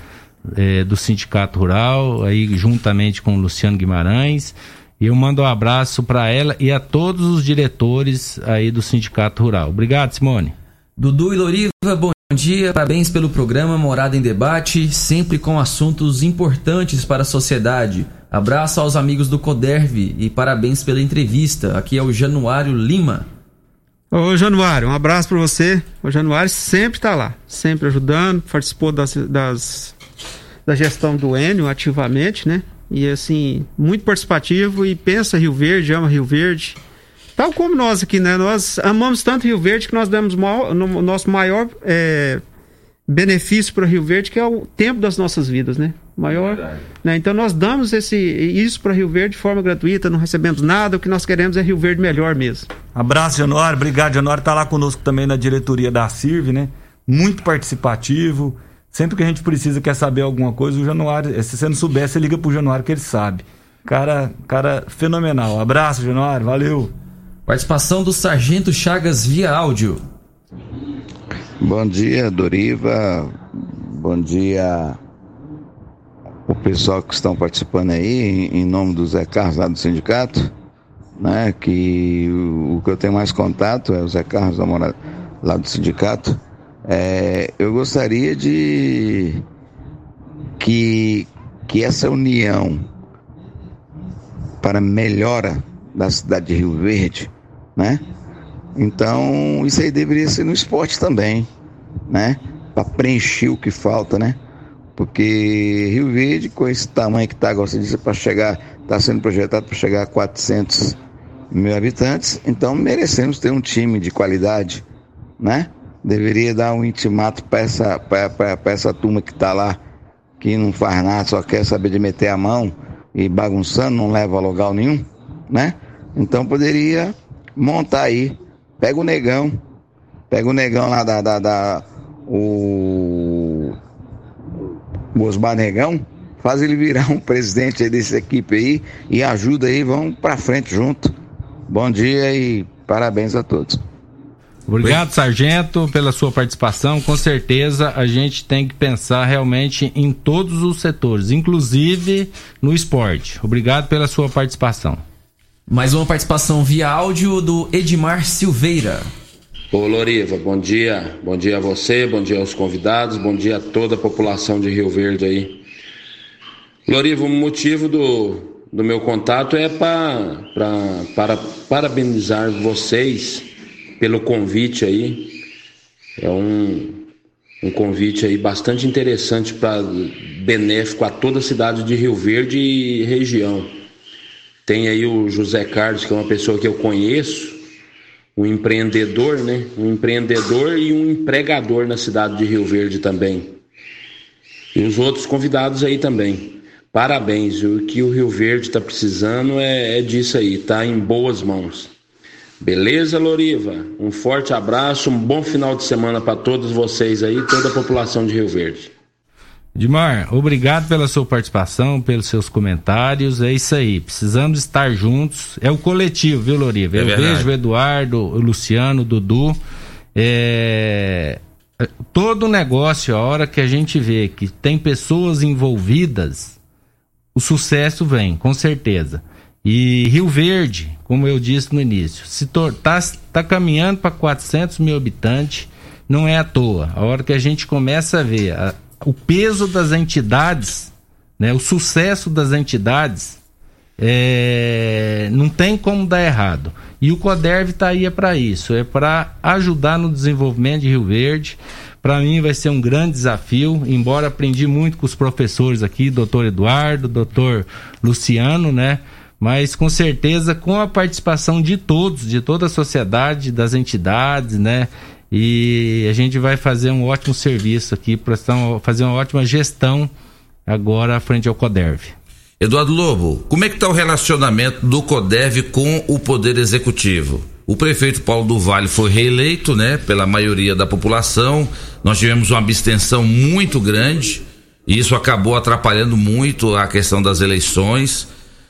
eh, do Sindicato Rural, aí juntamente com o Luciano Guimarães. E eu mando um abraço para ela e a todos os diretores aí do Sindicato Rural. Obrigado, Simone. Dudu e Loriva, bom dia, parabéns pelo programa Morada em Debate, sempre com assuntos importantes para a sociedade. Abraço aos amigos do Coderv e parabéns pela entrevista. Aqui é o Januário Lima. Ô Januário, um abraço para você. O Januário sempre tá lá, sempre ajudando, participou das, das- da gestão do Enio ativamente, né? E assim, muito participativo e pensa Rio Verde, ama Rio Verde. Tal como nós aqui, né? Nós amamos tanto Rio Verde que nós damos maior- no- nosso maior é, benefício para Rio Verde, que é o tempo das nossas vidas, né? Maior, né? Então nós damos esse, isso para Rio Verde de forma gratuita, não recebemos nada, o que nós queremos é Rio Verde melhor mesmo. Abraço, Januário. Obrigado, Januário. Tá lá conosco também na diretoria da CIRV, né? Muito participativo. Sempre que a gente precisa, quer saber alguma coisa, o Januário, eh, se você não souber, você liga pro Januário que ele sabe. Cara, cara fenomenal. Abraço, Januário. Valeu. Participação do Sargento Chagas via áudio. Bom dia, Doriva. Bom dia o pessoal que estão participando aí, em nome do Zé Carlos lá do sindicato, né? Que o, o que eu tenho mais contato é o Zé Carlos lá do sindicato. É, eu gostaria de que, que essa união para melhora da cidade de Rio Verde, né? Então, isso aí deveria ser no esporte também, né? Para preencher o que falta, né? Porque Rio Verde, com esse tamanho que está, gosta disso, para chegar, está sendo projetado para chegar a 400 mil habitantes, então merecemos ter um time de qualidade, né? Deveria dar um intimato para essa, essa turma que está lá, que não faz nada, só quer saber de meter a mão e bagunçando, não leva a lugar nenhum, né? Então poderia montar aí. Pega o negão, pega o negão lá da. da, da- o Osmar Negão, faz ele virar um presidente aí dessa equipe aí e ajuda aí, vamos pra frente junto. Bom dia e parabéns a todos. Obrigado, Sargento, pela sua participação. Com certeza a gente tem que pensar realmente em todos os setores, inclusive no esporte. Obrigado pela sua participação. Mais uma participação via áudio do Edmar Silveira. Ô Loriva, bom dia. Bom dia a você, bom dia aos convidados, bom dia a toda a população de Rio Verde aí. Loriva, o motivo do, do meu contato é pra, pra, para parabenizar vocês pelo convite aí. É um, um convite aí bastante interessante para benéfico a toda a cidade de Rio Verde e região. Tem aí o José Carlos, que é uma pessoa que eu conheço, um empreendedor, né? Um empreendedor e um empregador na cidade de Rio Verde também. E os outros convidados aí também. Parabéns, o que o Rio Verde está precisando é, é disso aí, tá em boas mãos. Beleza, Loriva? Um forte abraço, um bom final de semana para todos vocês aí, toda a população de Rio Verde. Dimar, obrigado pela sua participação, pelos seus comentários. É isso aí. Precisamos estar juntos. É o coletivo, viu, Loriva? É Eu verdade. vejo o Eduardo, o Luciano, o Dudu. É... Todo negócio, a hora que a gente vê que tem pessoas envolvidas, o sucesso vem, com certeza. E Rio Verde, como eu disse no início, se está tá caminhando para 400 mil habitantes, não é à toa. A hora que a gente começa a ver a- o peso das entidades, né, o sucesso das entidades, é, não tem como dar errado. E o CODERV está aí para isso, é para ajudar no desenvolvimento de Rio Verde. Para mim vai ser um grande desafio, embora aprendi muito com os professores aqui, doutor Eduardo, doutor Luciano, né? Mas com certeza com a participação de todos, de toda a sociedade, das entidades, né? E a gente vai fazer um ótimo serviço aqui, para fazer uma ótima gestão agora frente ao CODERV. Eduardo Lobo, como é que está o relacionamento do CODEV com o Poder Executivo? O prefeito Paulo do Vale foi reeleito, né, pela maioria da população. Nós tivemos uma abstenção muito grande e isso acabou atrapalhando muito a questão das eleições.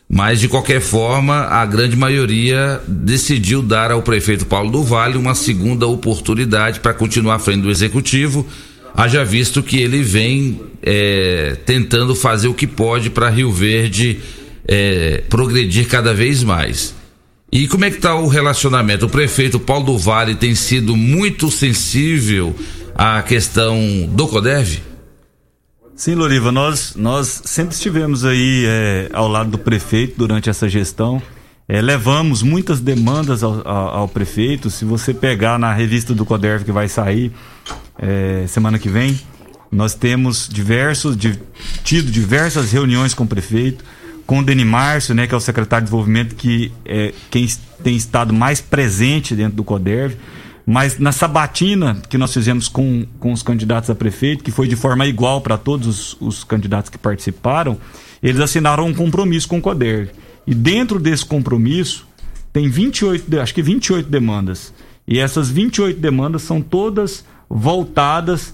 Mas de qualquer forma, a grande maioria decidiu dar ao prefeito Paulo do Vale uma segunda oportunidade para continuar à frente do executivo, haja visto que ele vem é, tentando fazer o que pode para Rio Verde é, progredir cada vez mais. E como é que está o relacionamento? O prefeito Paulo do Vale tem sido muito sensível à questão do CODEV? Sim, Loriva, nós, nós sempre estivemos aí é, ao lado do prefeito durante essa gestão. É, levamos muitas demandas ao, ao, ao, prefeito. Se você pegar na revista do CODERV que vai sair é, semana que vem, nós temos diversos, de, tido diversas reuniões com o prefeito, com o Deni Márcio, né, que é o secretário de desenvolvimento, que é quem tem estado mais presente dentro do CODERV. Mas na sabatina que nós fizemos com, com os candidatos a prefeito, que foi de forma igual para todos os, os, candidatos que participaram, eles assinaram um compromisso com o CODER. E dentro desse compromisso tem 28, acho que 28 demandas. E essas 28 demandas são todas voltadas,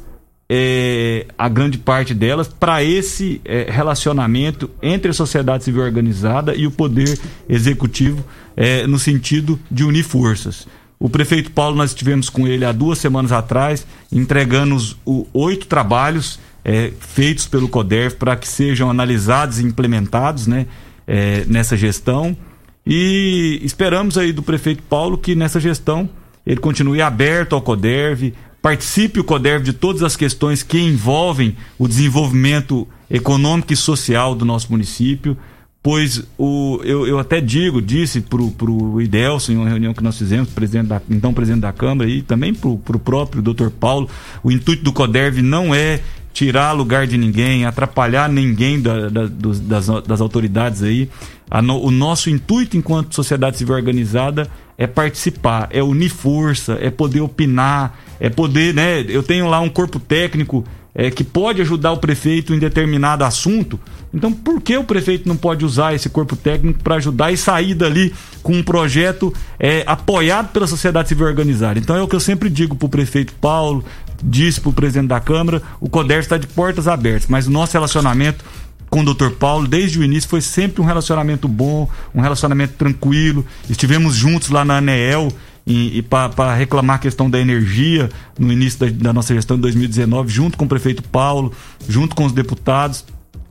é, a grande parte delas, para esse é, relacionamento entre a sociedade civil organizada e o poder executivo, é, no sentido de unir forças. O prefeito Paulo, nós estivemos com ele há duas semanas atrás, entregando os oito trabalhos é, feitos pelo CODERF para que sejam analisados e implementados né, é, nessa gestão. E esperamos aí do prefeito Paulo que nessa gestão ele continue aberto ao CODERV, participe o CODERV de todas as questões que envolvem o desenvolvimento econômico e social do nosso município pois o, eu, eu até digo, disse pro, pro Idelson em uma reunião que nós fizemos, presidente da, então presidente da Câmara, e também pro, pro próprio doutor Paulo, o intuito do CODERV não é tirar lugar de ninguém, atrapalhar ninguém da, da, dos, das, das autoridades aí. No, o nosso intuito enquanto sociedade civil organizada é participar, é unir força, é poder opinar, é poder, né? Eu tenho lá um corpo técnico é, que pode ajudar o prefeito em determinado assunto. Então, por que o prefeito não pode usar esse corpo técnico para ajudar e sair dali com um projeto é, apoiado pela sociedade civil organizada? Então, é o que eu sempre digo para o prefeito Paulo, disse para o presidente da Câmara: o CODER está de portas abertas, mas o nosso relacionamento com o Dr. Paulo, desde o início, foi sempre um relacionamento bom, um relacionamento tranquilo. Estivemos juntos lá na ANEEL e, e para reclamar a questão da energia no início da, da nossa gestão de 2019, junto com o prefeito Paulo, junto com os deputados.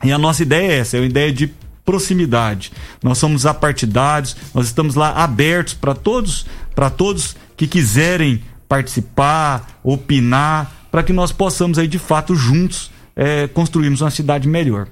E a nossa ideia é essa, é uma ideia de proximidade. Nós somos apartidários, nós estamos lá abertos para todos, para todos que quiserem participar, opinar, para que nós possamos aí de fato juntos é, construirmos uma cidade melhor.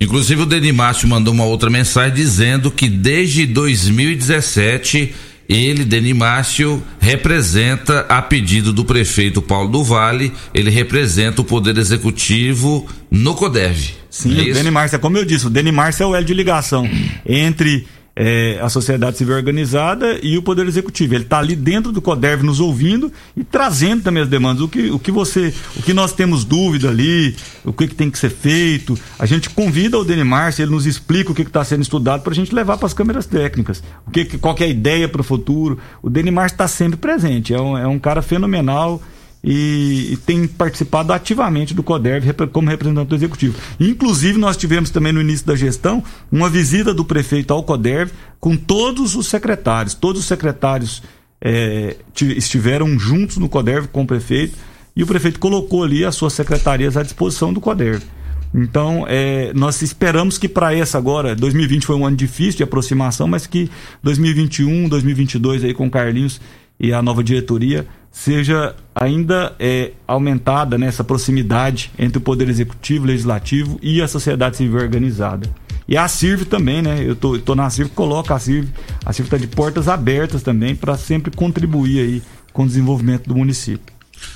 Inclusive o Denimácio mandou uma outra mensagem dizendo que desde 2017 ele, Denimácio, representa, a pedido do prefeito Paulo do Vale, ele representa o Poder Executivo no CODEV. Sim, é o Denimácio, é como eu disse, o Denimácio é o elo de ligação entre é, a sociedade civil organizada e o Poder Executivo. Ele está ali dentro do CODERV nos ouvindo e trazendo também as demandas. O que, o que você, o que nós temos dúvida ali, o que, que tem que ser feito. A gente convida o Denimar, se ele nos explica o que está sendo estudado para a gente levar para as câmeras técnicas. O que, qual que é a ideia para o futuro. O Denimar está sempre presente. É um, é um cara fenomenal e, e, tem participado ativamente do CODERV como representante do executivo. Inclusive, nós tivemos também no início da gestão uma visita do prefeito ao CODERV com todos os secretários. Todos os secretários é, estiveram juntos no CODERV com o prefeito e o prefeito colocou ali as suas secretarias à disposição do CODERV. Então, é, nós esperamos que para essa agora, 2020 foi um ano difícil de aproximação, mas que 2021, 2022 aí com Carlinhos e a nova diretoria seja ainda é, aumentada nessa proximidade entre o Poder Executivo, Legislativo e a sociedade civil organizada. E a CIRV também, né? Eu tô, tô na CIRV, coloca a CIRV. A CIRV está de portas abertas também para sempre contribuir aí com o desenvolvimento do município.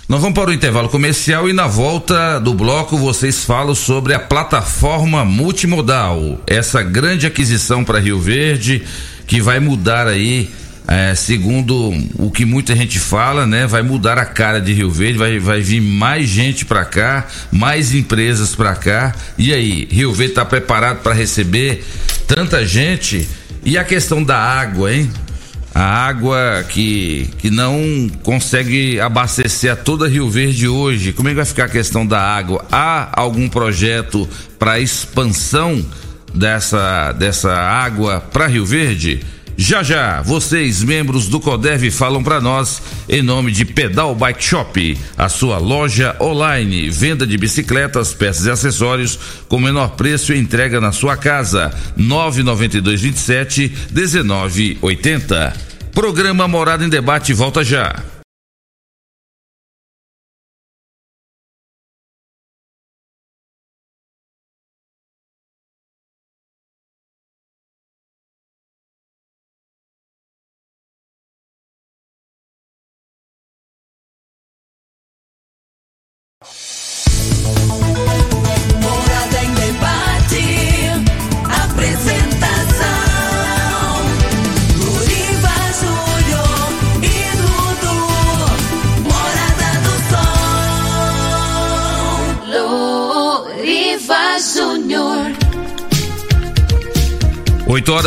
Nós vamos para o intervalo comercial e na volta do bloco vocês falam sobre a plataforma multimodal, essa grande aquisição para Rio Verde que vai mudar aí, é, segundo o que muita gente fala, né? Vai mudar a cara de Rio Verde, vai, vai vir mais gente para cá, mais empresas para cá. E aí, Rio Verde está preparado para receber tanta gente? E a questão da água, hein? a água que, que não consegue abastecer a toda Rio Verde hoje. Como é que vai ficar a questão da água? Há algum projeto para expansão dessa, dessa água para Rio Verde? Já já, vocês, membros do CODEV, falam para nós em nome de Pedal Bike Shop, a sua loja online, venda de bicicletas, peças e acessórios com menor preço e entrega na sua casa. 992 27 1980. Programa Morada em Debate volta já.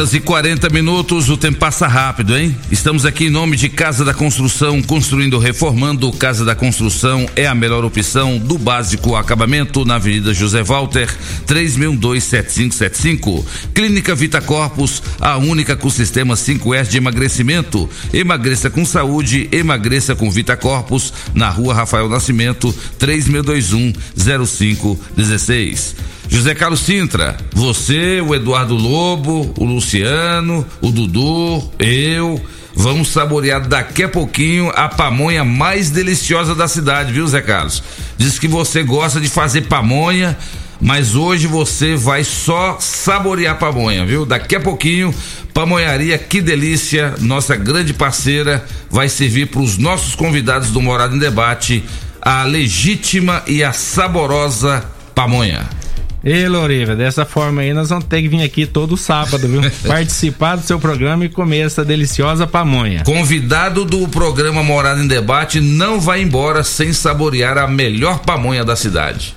Horas e 40 minutos, o tempo passa rápido, hein? Estamos aqui em nome de Casa da Construção, construindo, reformando. Casa da Construção é a melhor opção do básico acabamento na Avenida José Walter, 36127575. Clínica Vita Corpus, a única com sistema 5S de emagrecimento. Emagreça com saúde, emagreça com Vita Corpus, na Rua Rafael Nascimento, 3621 0516. José Carlos Sintra, você, o Eduardo Lobo, o Luciano, o Dudu, eu, vamos saborear daqui a pouquinho a pamonha mais deliciosa da cidade, viu, Zé Carlos? Diz que você gosta de fazer pamonha, mas hoje você vai só saborear pamonha, viu? Daqui a pouquinho, pamonharia, que delícia, nossa grande parceira, vai servir para os nossos convidados do Morado em Debate a legítima e a saborosa pamonha. Ei, Loriva, dessa forma aí nós vamos ter que vir aqui todo sábado, viu? Participar do seu programa e comer essa deliciosa pamonha. Convidado do programa Morada em Debate não vai embora sem saborear a melhor pamonha da cidade.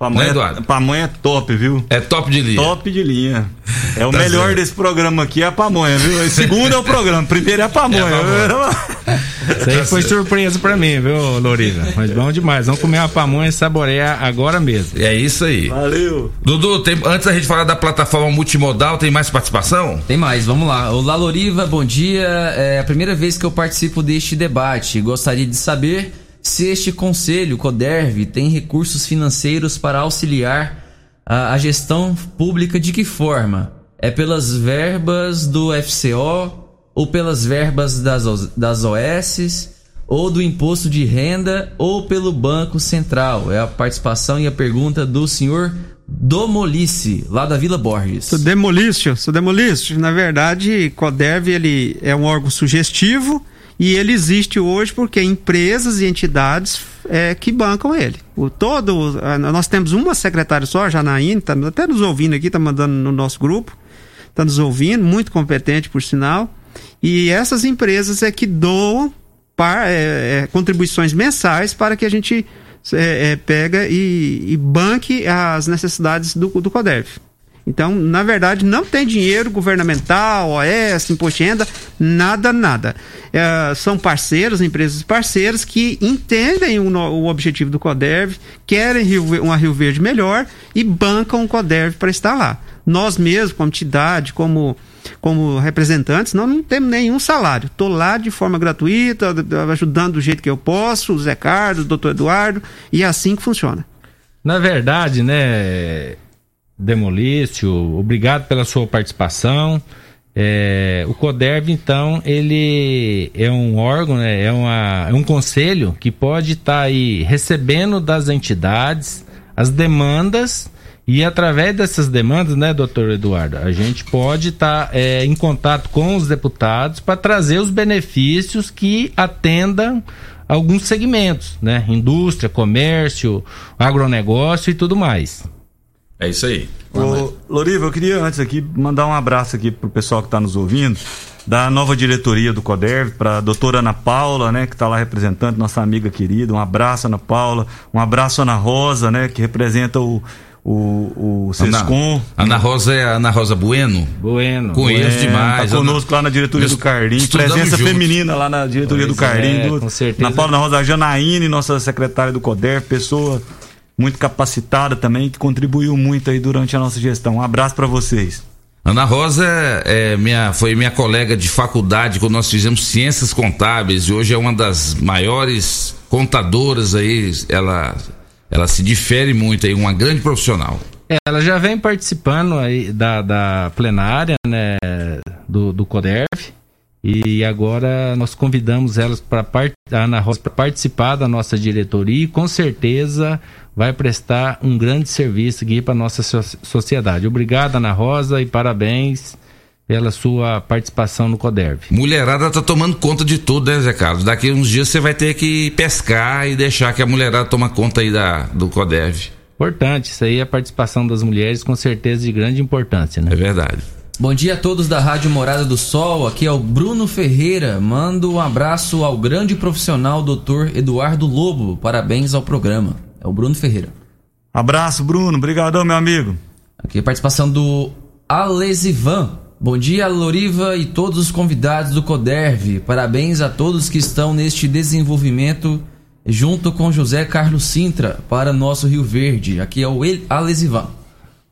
Pamonha, Né, Eduardo? pamonha é top, viu? É top de linha. Top de linha. É o Tá melhor certo. desse programa aqui é a pamonha, viu? O segundo é o programa, primeiro é a pamonha. Isso aí foi surpresa pra mim, viu, Loriva? Mas bom demais. Vamos comer uma pamonha e saborear agora mesmo. É isso aí. Valeu. Dudu, tem- antes da gente falar da plataforma multimodal, tem mais participação? Tem mais, vamos lá. Olá, Loriva, bom dia. É a primeira vez que eu participo deste debate. Gostaria de saber se este conselho, CODERV, tem recursos financeiros para auxiliar a, a gestão pública de que forma? É pelas verbas do FCO ou pelas verbas das, das OS ou do imposto de renda ou pelo Banco Central? É a participação e a pergunta do senhor Domolice, lá da Vila Borges. Sou demolício, sou demolício. Na verdade, CODERV ele é um órgão sugestivo e ele existe hoje porque empresas e entidades é, que bancam ele. O todo, nós temos uma secretária só, a Janaíne, tá até nos ouvindo aqui, tá mandando no nosso grupo, tá nos ouvindo, muito competente por sinal. E essas empresas é que doam par- é, é, contribuições mensais para que a gente é, é, pega e, e banque as necessidades do, do CODERV. Então, na verdade, não tem dinheiro governamental, OS, imposto de renda, nada, nada. É, são parceiros, empresas parceiras que entendem o, o objetivo do CODERV, querem uma Rio Verde melhor e bancam o CODERV para estar lá. Nós mesmos, como entidade, como, como representantes, não, não temos nenhum salário. Estou lá de forma gratuita, ajudando do jeito que eu posso, o Zé Carlos, o doutor Eduardo, e é assim que funciona. Na verdade, né, Demolício, obrigado pela sua participação. É, o CODERV, então, ele é um órgão, né, é, uma, é um conselho que pode estar aí recebendo das entidades as demandas e através dessas demandas, né, doutor Eduardo, a gente pode estar é, em contato com os deputados para trazer os benefícios que atendam alguns segmentos, né? Indústria, comércio, agronegócio e tudo mais. É isso aí. Ô, Loriva, eu queria antes aqui mandar um abraço aqui pro pessoal que está nos ouvindo, da nova diretoria do CODERV, para a doutora Ana Paula, né, que está lá representando, nossa amiga querida. Um abraço, Ana Paula. Um abraço, Ana Rosa, né, que representa o, o, o Sescom. Ana, Ana Rosa é a Ana Rosa Bueno? Bueno. Conheço É, demais. Tá conosco lá na diretoria Nós do estudamos Presença juntos. feminina lá na diretoria Pois do Cardim. é, do, com certeza. Na Paula Rosa, a Janaíne, nossa secretária do CODER, pessoa muito capacitada também, que contribuiu muito aí durante a nossa gestão. Um abraço para vocês. Ana Rosa é minha, foi minha colega de faculdade quando nós fizemos ciências contábeis e hoje é uma das maiores contadoras aí. Ela, ela se difere muito aí, uma grande profissional. É, ela já vem participando aí da, da plenária, né, do, do CODERV. E agora nós convidamos elas para a Ana Rosa para participar da nossa diretoria e com certeza vai prestar um grande serviço aqui para nossa so- sociedade. Obrigado, Ana Rosa, e parabéns pela sua participação no CODERV. Mulherada tá tomando conta de tudo, né, Zé Carlos? Daqui uns dias você vai ter que pescar e deixar que a mulherada toma conta aí da, do CODEV. Importante, isso aí é a participação das mulheres com certeza de grande importância, né? É verdade. Bom dia a todos da Rádio Morada do Sol. Aqui é o Bruno Ferreira. Mando um abraço ao grande profissional Dr. Eduardo Lobo. Parabéns ao programa. É o Bruno Ferreira. Abraço, Bruno. Obrigadão, meu amigo. Aqui a participação do Alesivan. Bom dia, Loriva e todos os convidados do CODERV. Parabéns a todos que estão neste desenvolvimento junto com José Carlos Sintra para nosso Rio Verde. Aqui é o Alesivan.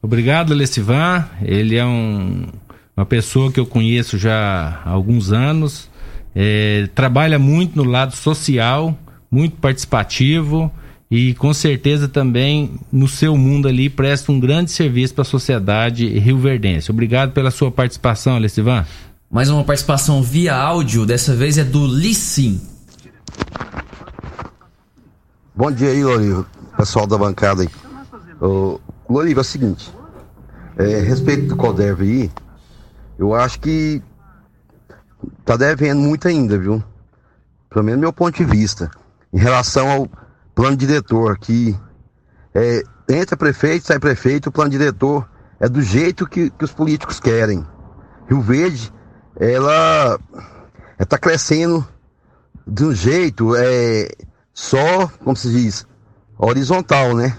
Obrigado, Lecivan. Ele é um- uma pessoa que eu conheço já há alguns anos. É, trabalha muito no lado social, muito participativo e com certeza também no seu mundo ali presta um grande serviço para a sociedade rioverdense. Obrigado pela sua participação, Lecivan. Mais uma participação via áudio, dessa vez é do Lissim. Bom dia aí, Loriva, pessoal da bancada aí. Ô, Loriva, é o seguinte, é, respeito do Coderv aí, eu acho que tá devendo muito ainda, viu? Pelo menos meu ponto de vista. Em relação ao plano diretor, que é, entra prefeito, sai prefeito, o plano diretor é do jeito que, que os políticos querem. Rio Verde, ela está crescendo de um jeito é, só, como se diz, horizontal, né?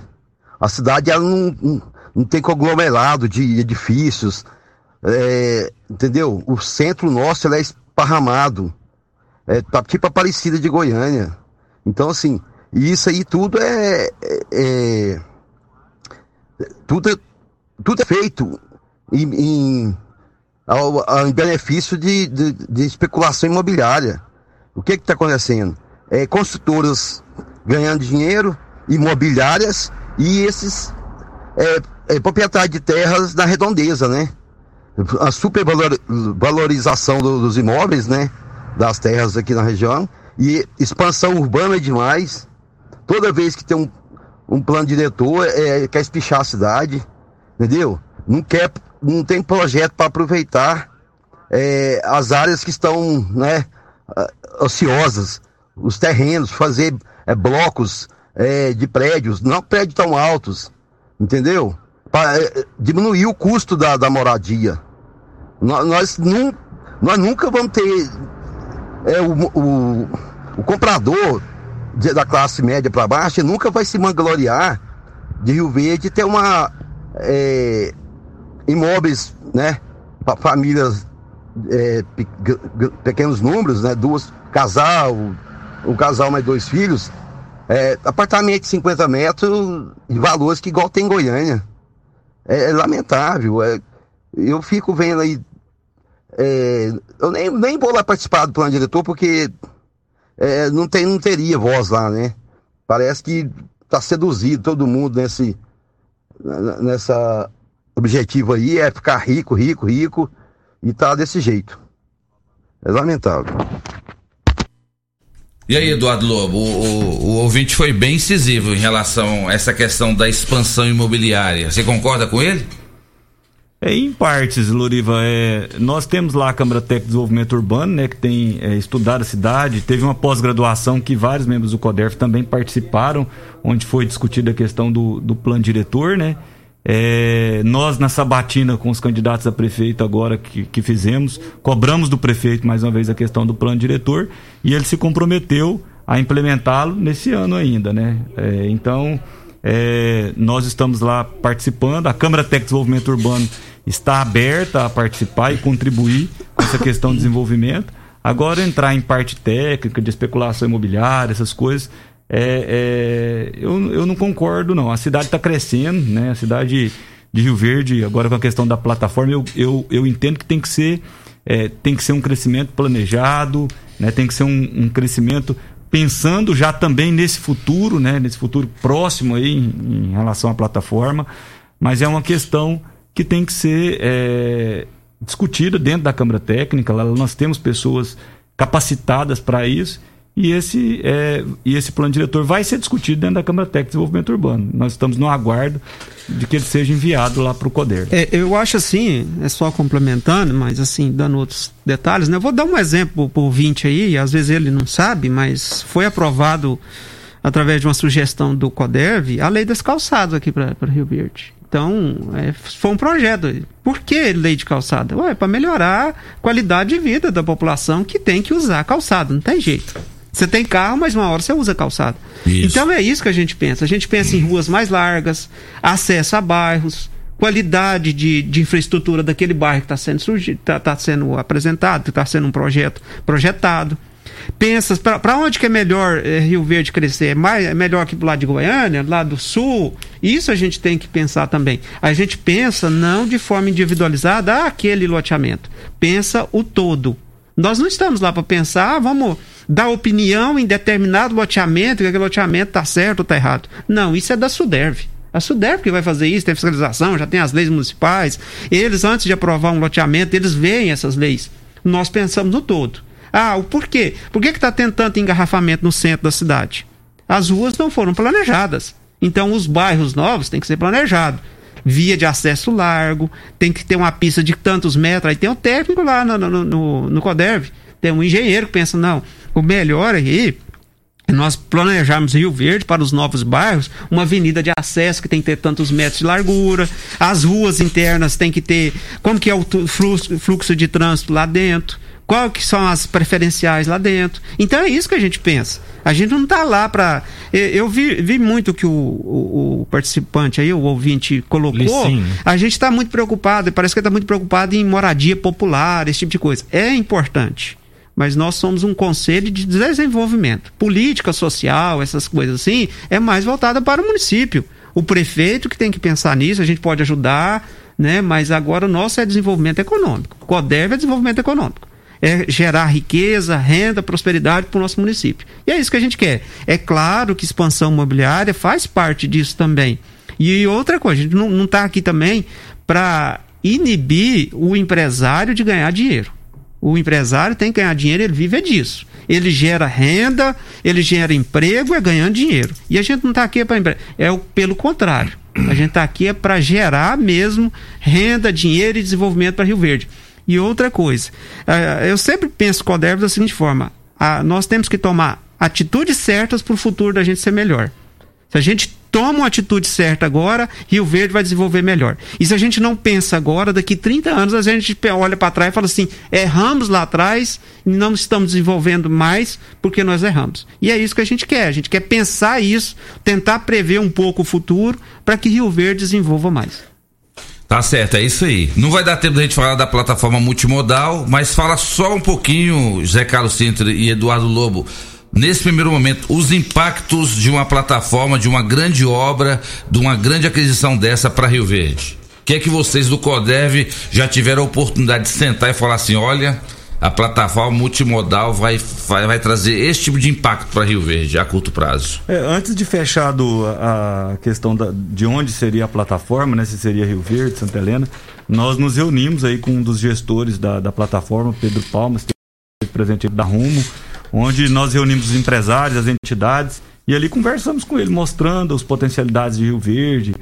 A cidade ela não, não, não tem conglomerado de edifícios, é, entendeu? O centro nosso ele é esparramado, é, tá tipo a Aparecida de Goiânia. Então, assim, isso aí tudo é, é- é- tudo, é tudo é feito em, em, ao- ao- em benefício de, de, de especulação imobiliária. O que está acontecendo? É, construtoras ganhando dinheiro, imobiliárias e esses é, é, proprietários de terras na redondeza, né? A supervalorização do- dos imóveis, né? Das terras aqui na região e expansão urbana é demais. Toda vez que tem um, um plano diretor, é, quer espichar a cidade, entendeu? Não quer, não tem projeto para aproveitar é, as áreas que estão, né, ociosas, os terrenos, fazer é, blocos é, de prédios, não prédios tão altos, entendeu? Para diminuir o custo da, da moradia. Nó- Nós, nun- nós nunca vamos ter é, o, o, o comprador de- da classe média para baixo nunca vai se vangloriar de Rio Verde ter uma é, imóveis, né, para famílias é, pe- pequenos números, né, duas casal, um casal mais dois filhos, é, apartamento de 50 metros e valores que igual tem em Goiânia. É, é lamentável. é- eu fico vendo aí. é, eu nem, nem vou lá participar do plano diretor porque é, não, tem, não teria voz lá, né? Parece que tá seduzido todo mundo nesse nessa objetivo aí, é ficar rico, rico, rico E tá desse jeito. É lamentável. E aí, Eduardo Lobo, o, o, o ouvinte foi bem incisivo em relação a essa questão da expansão imobiliária. Você concorda com ele? É, em partes, Loriva, é, nós temos lá a Câmara Técnica de Desenvolvimento Urbano, né, que tem é, estudado a cidade, teve uma pós-graduação que vários membros do CODERF também participaram, onde foi discutida a questão do, do plano diretor, né, é, nós na sabatina com os candidatos a prefeito agora que, que fizemos, cobramos do prefeito mais uma vez a questão do plano diretor e ele se comprometeu a implementá-lo nesse ano ainda, né, é, então... É, nós estamos lá participando. A Câmara de Desenvolvimento Urbano está aberta a participar e contribuir com essa questão de desenvolvimento. Agora, entrar em parte técnica, de especulação imobiliária, essas coisas, é, é, eu, eu não concordo, não. A cidade está crescendo, né? A cidade de Rio Verde, agora com a questão da plataforma, eu, eu, eu entendo que tem que ser, é, tem que ser um crescimento planejado, né? tem que ser um, um crescimento pensando já também nesse futuro, né, nesse futuro próximo aí em, em relação à plataforma, mas é uma questão que tem que ser é, discutida dentro da Câmara Técnica. Lá nós temos pessoas capacitadas para isso e esse, é, e esse plano diretor vai ser discutido dentro da Câmara Técnica de Desenvolvimento Urbano. Nós estamos no aguardo de que ele seja enviado lá para o CODER. É, eu acho assim, é só complementando, mas assim, dando outros detalhes, né? Eu vou dar um exemplo para o ouvinte aí, às vezes ele não sabe, mas foi aprovado através de uma sugestão do CODERV a lei das calçadas aqui para Rio Verde. Então, é, foi um projeto. Por que lei de calçada? Ué, para melhorar a qualidade de vida da população que tem que usar calçada, não tem jeito. Você tem carro, mas uma hora você usa calçada. Isso. Então é isso que a gente pensa. A gente pensa em ruas mais largas, acesso a bairros, qualidade de, de infraestrutura daquele bairro que está sendo, tá, tá sendo apresentado, que está sendo um projeto projetado. Pensa, para onde que é melhor é, Rio Verde crescer? É, mais, é melhor que do lado de Goiânia, lá do sul? Isso a gente tem que pensar também. A gente pensa não de forma individualizada, ah, aquele loteamento. Pensa o todo. Nós não estamos lá para pensar, ah, vamos dar opinião em determinado loteamento, que aquele loteamento está certo ou está errado. Não, isso é da Suderv. A Suderv que vai fazer isso, tem fiscalização, já tem as leis municipais. Eles, antes de aprovar um loteamento, eles veem essas leis. Nós pensamos no todo. Ah, o porquê? Por que está tendo tanto engarrafamento no centro da cidade? As ruas não foram planejadas. Então, os bairros novos têm que ser planejados. Via de acesso largo, tem que ter uma pista de tantos metros. Aí tem um técnico lá no, no, no, no CODERV, tem um engenheiro que pensa: não, o melhor aí nós planejarmos Rio Verde para os novos bairros, uma avenida de acesso que tem que ter tantos metros de largura, as ruas internas tem que ter, como que é o fluxo de trânsito lá dentro, qual que são as preferenciais lá dentro. Então é isso que a gente pensa. A gente não está lá para. Eu vi, vi muito que o, o, o, participante aí, o ouvinte, colocou. Licinho. A gente está muito preocupado, parece que está muito preocupado em moradia popular, esse tipo de coisa. É importante mas nós somos um conselho de desenvolvimento. Política social, essas coisas assim, é mais voltada para o município. O prefeito que tem que pensar nisso, a gente pode ajudar, né? mas agora o nosso é desenvolvimento econômico. O CODEV é desenvolvimento econômico. É gerar riqueza, renda, prosperidade para o nosso município. E é isso que a gente quer. É claro que expansão imobiliária faz parte disso também. E outra coisa, a gente não está aqui também para inibir o empresário de ganhar dinheiro. O empresário tem que ganhar dinheiro, ele vive é disso. Ele gera renda, ele gera emprego, é ganhando dinheiro. E a gente não está aqui para é o pelo contrário. A gente está aqui é para gerar mesmo renda, dinheiro e desenvolvimento para Rio Verde. E outra coisa, eu sempre penso com o Coderv da seguinte forma: nós temos que tomar atitudes certas para o futuro da gente ser melhor. Se a gente toma uma atitude certa agora, Rio Verde vai desenvolver melhor. E se a gente não pensa agora, daqui 30 anos a gente olha para trás e fala assim: erramos lá atrás e não estamos desenvolvendo mais porque nós erramos. E é isso que a gente quer. A gente quer pensar isso, tentar prever um pouco o futuro para que Rio Verde desenvolva mais. Tá certo, é isso aí. Não vai dar tempo da gente falar da plataforma multimodal, mas fala só um pouquinho, Zé Carlos Sintra e Eduardo Lobo nesse primeiro momento, os impactos de uma plataforma, de uma grande obra, de uma grande aquisição dessa para Rio Verde? O que é que vocês do CODEV já tiveram a oportunidade de sentar e falar assim: olha, a plataforma multimodal vai, vai, vai trazer esse tipo de impacto para Rio Verde a curto prazo? É, antes de fechar do, a questão da, de onde seria a plataforma, né, se seria Rio Verde, Santa Helena, nós nos reunimos aí com um dos gestores da, da plataforma, Pedro Palmas, que é presente da Rumo, onde nós reunimos os empresários, as entidades, e ali conversamos com ele, mostrando as potencialidades de Rio Verde,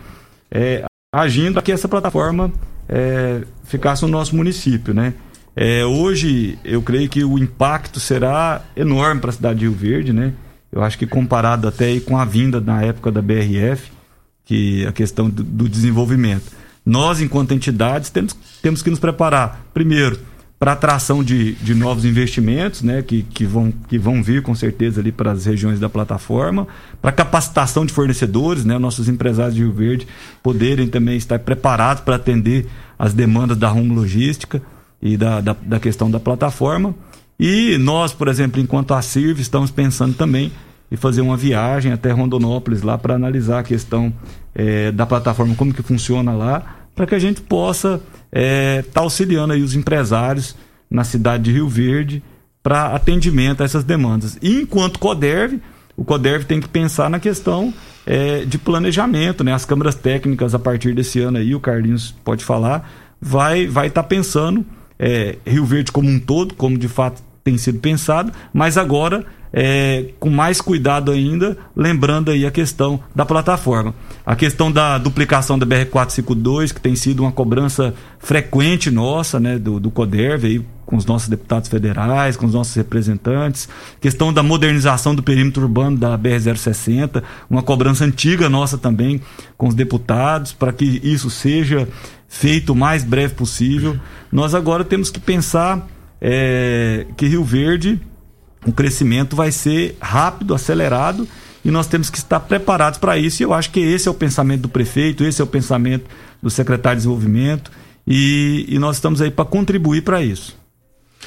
é, agindo para que essa plataforma é, ficasse no nosso município, né? É, hoje, eu creio que o impacto será enorme para a cidade de Rio Verde, né? Eu acho que comparado até com a vinda na época da BRF, que a questão do, do desenvolvimento. Nós, enquanto entidades, temos, temos que nos preparar, primeiro, para atração de, de novos investimentos, né, que, que, vão, que vão vir com certeza ali para as regiões da plataforma, para capacitação de fornecedores, né, nossos empresários de Rio Verde poderem também estar preparados para atender as demandas da Rumo Logística e da, da, da questão da plataforma. E nós, por exemplo, enquanto a CIRV, estamos pensando também em fazer uma viagem até Rondonópolis lá para analisar a questão é, da plataforma, como que funciona lá, para que a gente possa estar é, tá auxiliando aí os empresários na cidade de Rio Verde para atendimento a essas demandas. E enquanto CODERV, o CODERV tem que pensar na questão é, de planejamento, né? As câmaras técnicas a partir desse ano aí, o Carlinhos pode falar, vai vai estar tá pensando é, Rio Verde como um todo, como de fato tem sido pensado, mas agora é, com mais cuidado ainda, lembrando aí a questão da plataforma. A questão da duplicação da BR-452, que tem sido uma cobrança frequente nossa, né, do, do CODERV, aí, com os nossos deputados federais, com os nossos representantes. Questão da modernização do perímetro urbano da BR-060, uma cobrança antiga nossa também com os deputados, para que isso seja feito o mais breve possível. Nós agora temos que pensar é, que Rio Verde o crescimento vai ser rápido, acelerado e nós temos que estar preparados para isso. E eu acho que esse é o pensamento do prefeito, esse é o pensamento do secretário de desenvolvimento e, e nós estamos aí para contribuir para isso.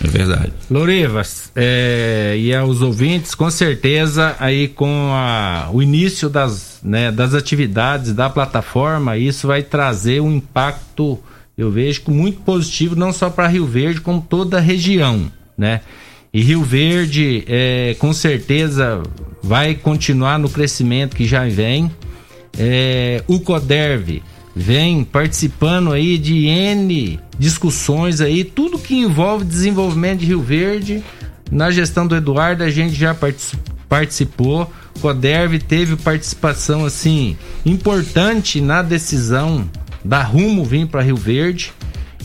É verdade. Lorivas, é, e aos ouvintes, com certeza, aí com a, o início das, né, das atividades da plataforma, isso vai trazer um impacto, eu vejo, muito positivo, não só para Rio Verde, como toda a região, né? E Rio Verde, é, com certeza, vai continuar no crescimento que já vem. É, o Coderv vem participando aí de N discussões aí, tudo que envolve desenvolvimento de Rio Verde. Na gestão do Eduardo, a gente já participou. Coderv teve participação assim importante na decisão da Rumo vir para Rio Verde.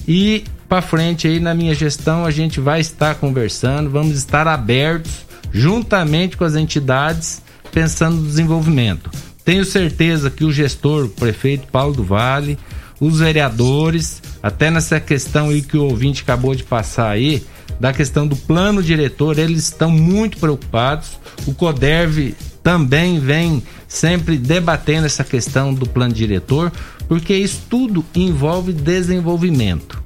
E para frente aí na minha gestão a gente vai estar conversando, vamos estar abertos juntamente com as entidades pensando no desenvolvimento. Tenho certeza que o gestor, o prefeito Paulo do Vale, os vereadores, até nessa questão aí que o ouvinte acabou de passar aí, da questão do plano diretor, eles estão muito preocupados. O CODERV também vem sempre debatendo essa questão do plano diretor, porque isso tudo envolve desenvolvimento.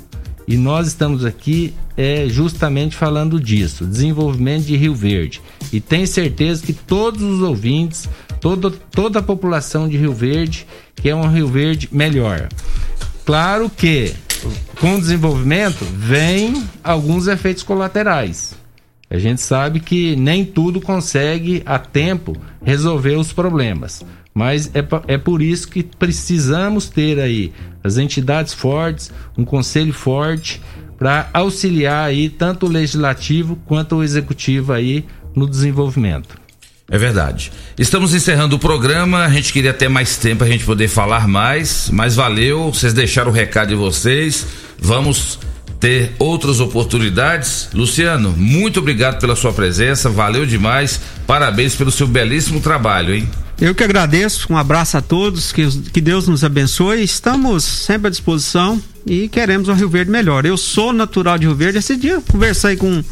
E nós estamos aqui é, justamente falando disso, desenvolvimento de Rio Verde. E tenho certeza que todos os ouvintes, toda, toda a população de Rio Verde quer um Rio Verde melhor. Claro que com o desenvolvimento vem alguns efeitos colaterais. A gente sabe que nem tudo consegue a tempo resolver os problemas. Mas é, é por isso que precisamos ter aí as entidades fortes, um conselho forte para auxiliar aí tanto o legislativo quanto o executivo aí no desenvolvimento. É verdade. Estamos encerrando o programa. A gente queria ter mais tempo a gente poder falar mais, mas valeu. Vocês deixaram o recado de vocês. Vamos ter outras oportunidades. Luciano, muito obrigado pela sua presença. Valeu demais. Parabéns pelo seu belíssimo trabalho, hein? Eu que agradeço, um abraço a todos, que, que Deus nos abençoe. Estamos sempre à disposição e queremos o Rio Verde melhor. Eu sou natural de Rio Verde. Esse dia conversei com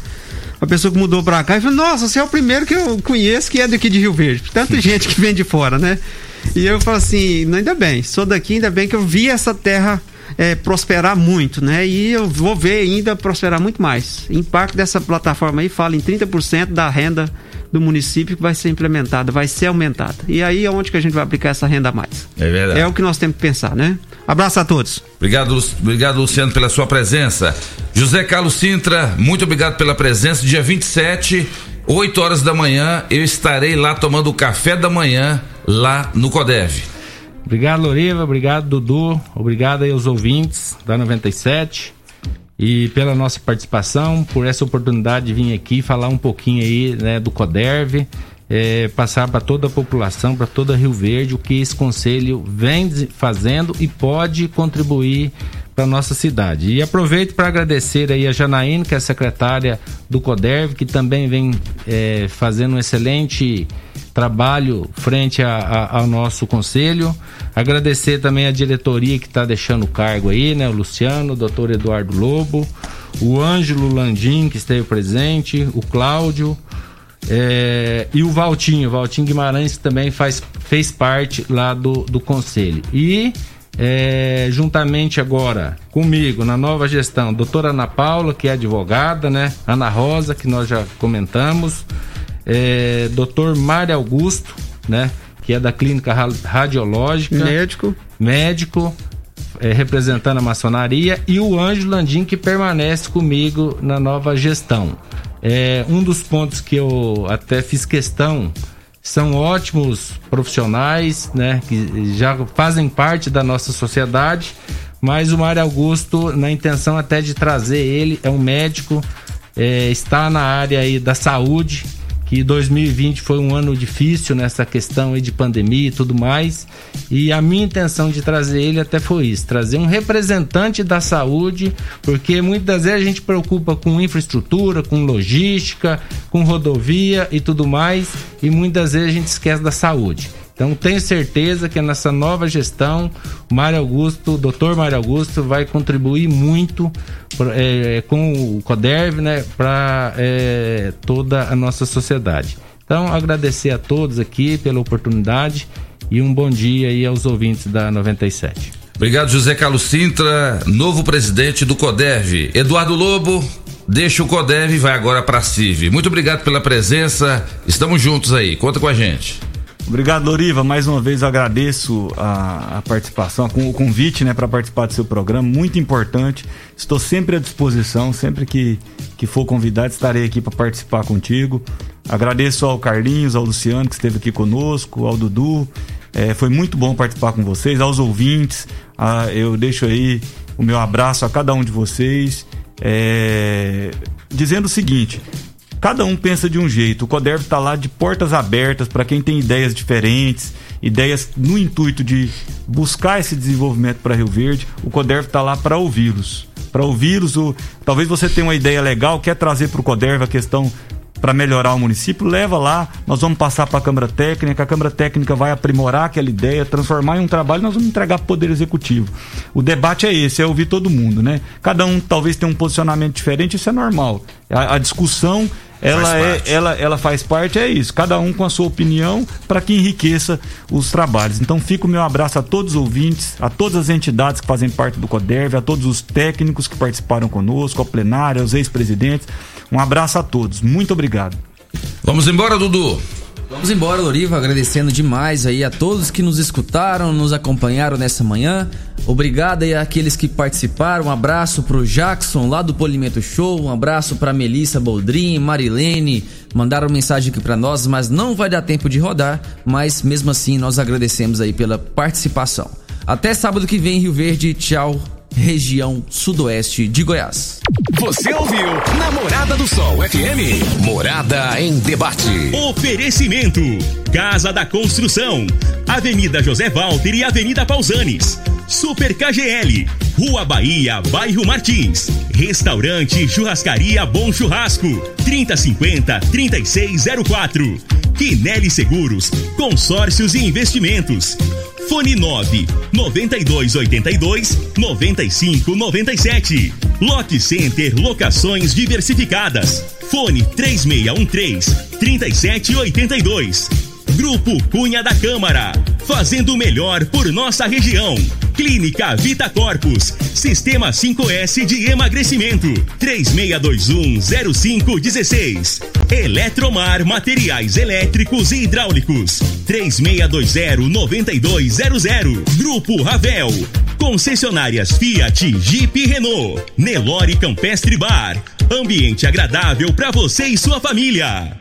uma pessoa que mudou pra cá e falou: Nossa, você é o primeiro que eu conheço que é daqui de Rio Verde. Tanta gente que vem de fora, né? E eu falo assim: Ainda bem, sou daqui, ainda bem que eu vi essa terra é, prosperar muito, né? E eu vou ver ainda prosperar muito mais. O impacto dessa plataforma aí fala em 30% da renda do município que vai ser implementada, vai ser aumentada. E aí é onde que a gente vai aplicar essa renda a mais. É verdade. É o que nós temos que pensar, né? Abraço a todos. Obrigado, obrigado Luciano, pela sua presença. José Carlos Sintra, muito obrigado pela presença. Dia 27, 8 horas da manhã, eu estarei lá tomando o café da manhã, lá no CODEV. Obrigado, Loriva. Obrigado, Dudu. Obrigado aí aos ouvintes da 97 e pela nossa participação, por essa oportunidade de vir aqui falar um pouquinho aí né, do CODERV, é, passar para toda a população, para toda Rio Verde, o que esse conselho vem fazendo e pode contribuir para nossa cidade. E aproveito para agradecer aí a Janaína, que é secretária do CODERV, que também vem é, fazendo um excelente trabalho frente a, a, ao nosso conselho. Agradecer também a diretoria que está deixando o cargo aí, né? O Luciano, o doutor Eduardo Lobo, o Ângelo Landim, que esteve presente, o Cláudio. É, e o Valtinho, Valtinho Guimarães, que também faz, fez parte lá do, do conselho. E é, juntamente agora comigo na nova gestão, doutora Ana Paula, que é advogada, né? Ana Rosa, que nós já comentamos, é, doutor Mário Augusto, né? Que é da clínica radiológica. Médico. Médico, é, representando a maçonaria, e o Ângelo Landim, que permanece comigo na nova gestão. É, um dos pontos que eu até fiz questão são ótimos profissionais, né, que já fazem parte da nossa sociedade, mas o Mário Augusto, na intenção até de trazer ele, é um médico, é, está na área aí da saúde, que 2020 foi um ano difícil nessa questão aí de pandemia e tudo mais. E a minha intenção de trazer ele até foi isso, trazer um representante da saúde, porque muitas vezes a gente preocupa com infraestrutura, com logística, com rodovia e tudo mais, e muitas vezes a gente esquece da saúde. Então tenho certeza que nessa nova gestão, o Mário Augusto, o doutor Mário Augusto, vai contribuir muito é, com o CODERV né, para é, toda a nossa sociedade. Então agradecer a todos aqui pela oportunidade e um bom dia aí aos ouvintes da 97. Obrigado, José Carlos Sintra, novo presidente do CODERV. Eduardo Lobo, deixa o CODERV e vai agora para a CIV. Muito obrigado pela presença. Estamos juntos aí. Conta com a gente. Obrigado, Loriva. Mais uma vez eu agradeço a, a participação, o convite, né, para participar do seu programa, muito importante. Estou sempre à disposição, sempre que, que for convidado, estarei aqui para participar contigo. Agradeço ao Carlinhos, ao Luciano que esteve aqui conosco, ao Dudu. É, foi muito bom participar com vocês, aos ouvintes. Ah, eu deixo aí o meu abraço a cada um de vocês. É, dizendo o seguinte: Cada um pensa de um jeito. O Coderv está lá de portas abertas para quem tem ideias diferentes, ideias no intuito de buscar esse desenvolvimento para Rio Verde. O Coderv está lá para ouvi-los. Para ouvi-los, o... talvez você tenha uma ideia legal, quer trazer para o Coderv a questão para melhorar o município, leva lá, nós vamos passar para a Câmara Técnica, a Câmara Técnica vai aprimorar aquela ideia, transformar em um trabalho, nós vamos entregar para o Poder Executivo. O debate é esse, é ouvir todo mundo, né? Cada um talvez tenha um posicionamento diferente, isso é normal. A, a discussão ela é, ela, ela faz parte, é isso. Cada um com a sua opinião para que enriqueça os trabalhos. Então fica o meu abraço a todos os ouvintes, a todas as entidades que fazem parte do CODERV, a todos os técnicos que participaram conosco, ao plenário, aos ex-presidentes. Um abraço a todos. Muito obrigado. Vamos embora, Dudu. Vamos embora, Loriva, agradecendo demais aí a todos que nos escutaram, nos acompanharam nessa manhã. Obrigado aí àqueles que participaram. Um abraço pro Jackson lá do Polimento Show, um abraço pra Melissa Boldrin, Marilene, mandaram mensagem aqui para nós, mas não vai dar tempo de rodar, mas mesmo assim nós agradecemos aí pela participação. Até sábado que vem, Rio Verde. Tchau região sudoeste de Goiás. Você ouviu Namorada do Sol FM. Morada em debate. Oferecimento: Casa da Construção, Avenida José Walter e Avenida Pausanes. Super KGL, Rua Bahia, Bairro Martins. Restaurante Churrascaria Bom Churrasco, 3050-3604. Quinelli Seguros, Consórcios e Investimentos. Fone 9 9282 9597. Lock Center Locações Diversificadas. Fone 3613 3782. Grupo Cunha da Câmara. Fazendo o melhor por nossa região. Clínica Vita Corpus. Sistema 5S de emagrecimento. 36210516. Eletromar Materiais Elétricos e Hidráulicos. 36209200. Grupo Ravel. Concessionárias Fiat, Jeep e Renault. Nelore Campestre Bar. Ambiente agradável para você e sua família.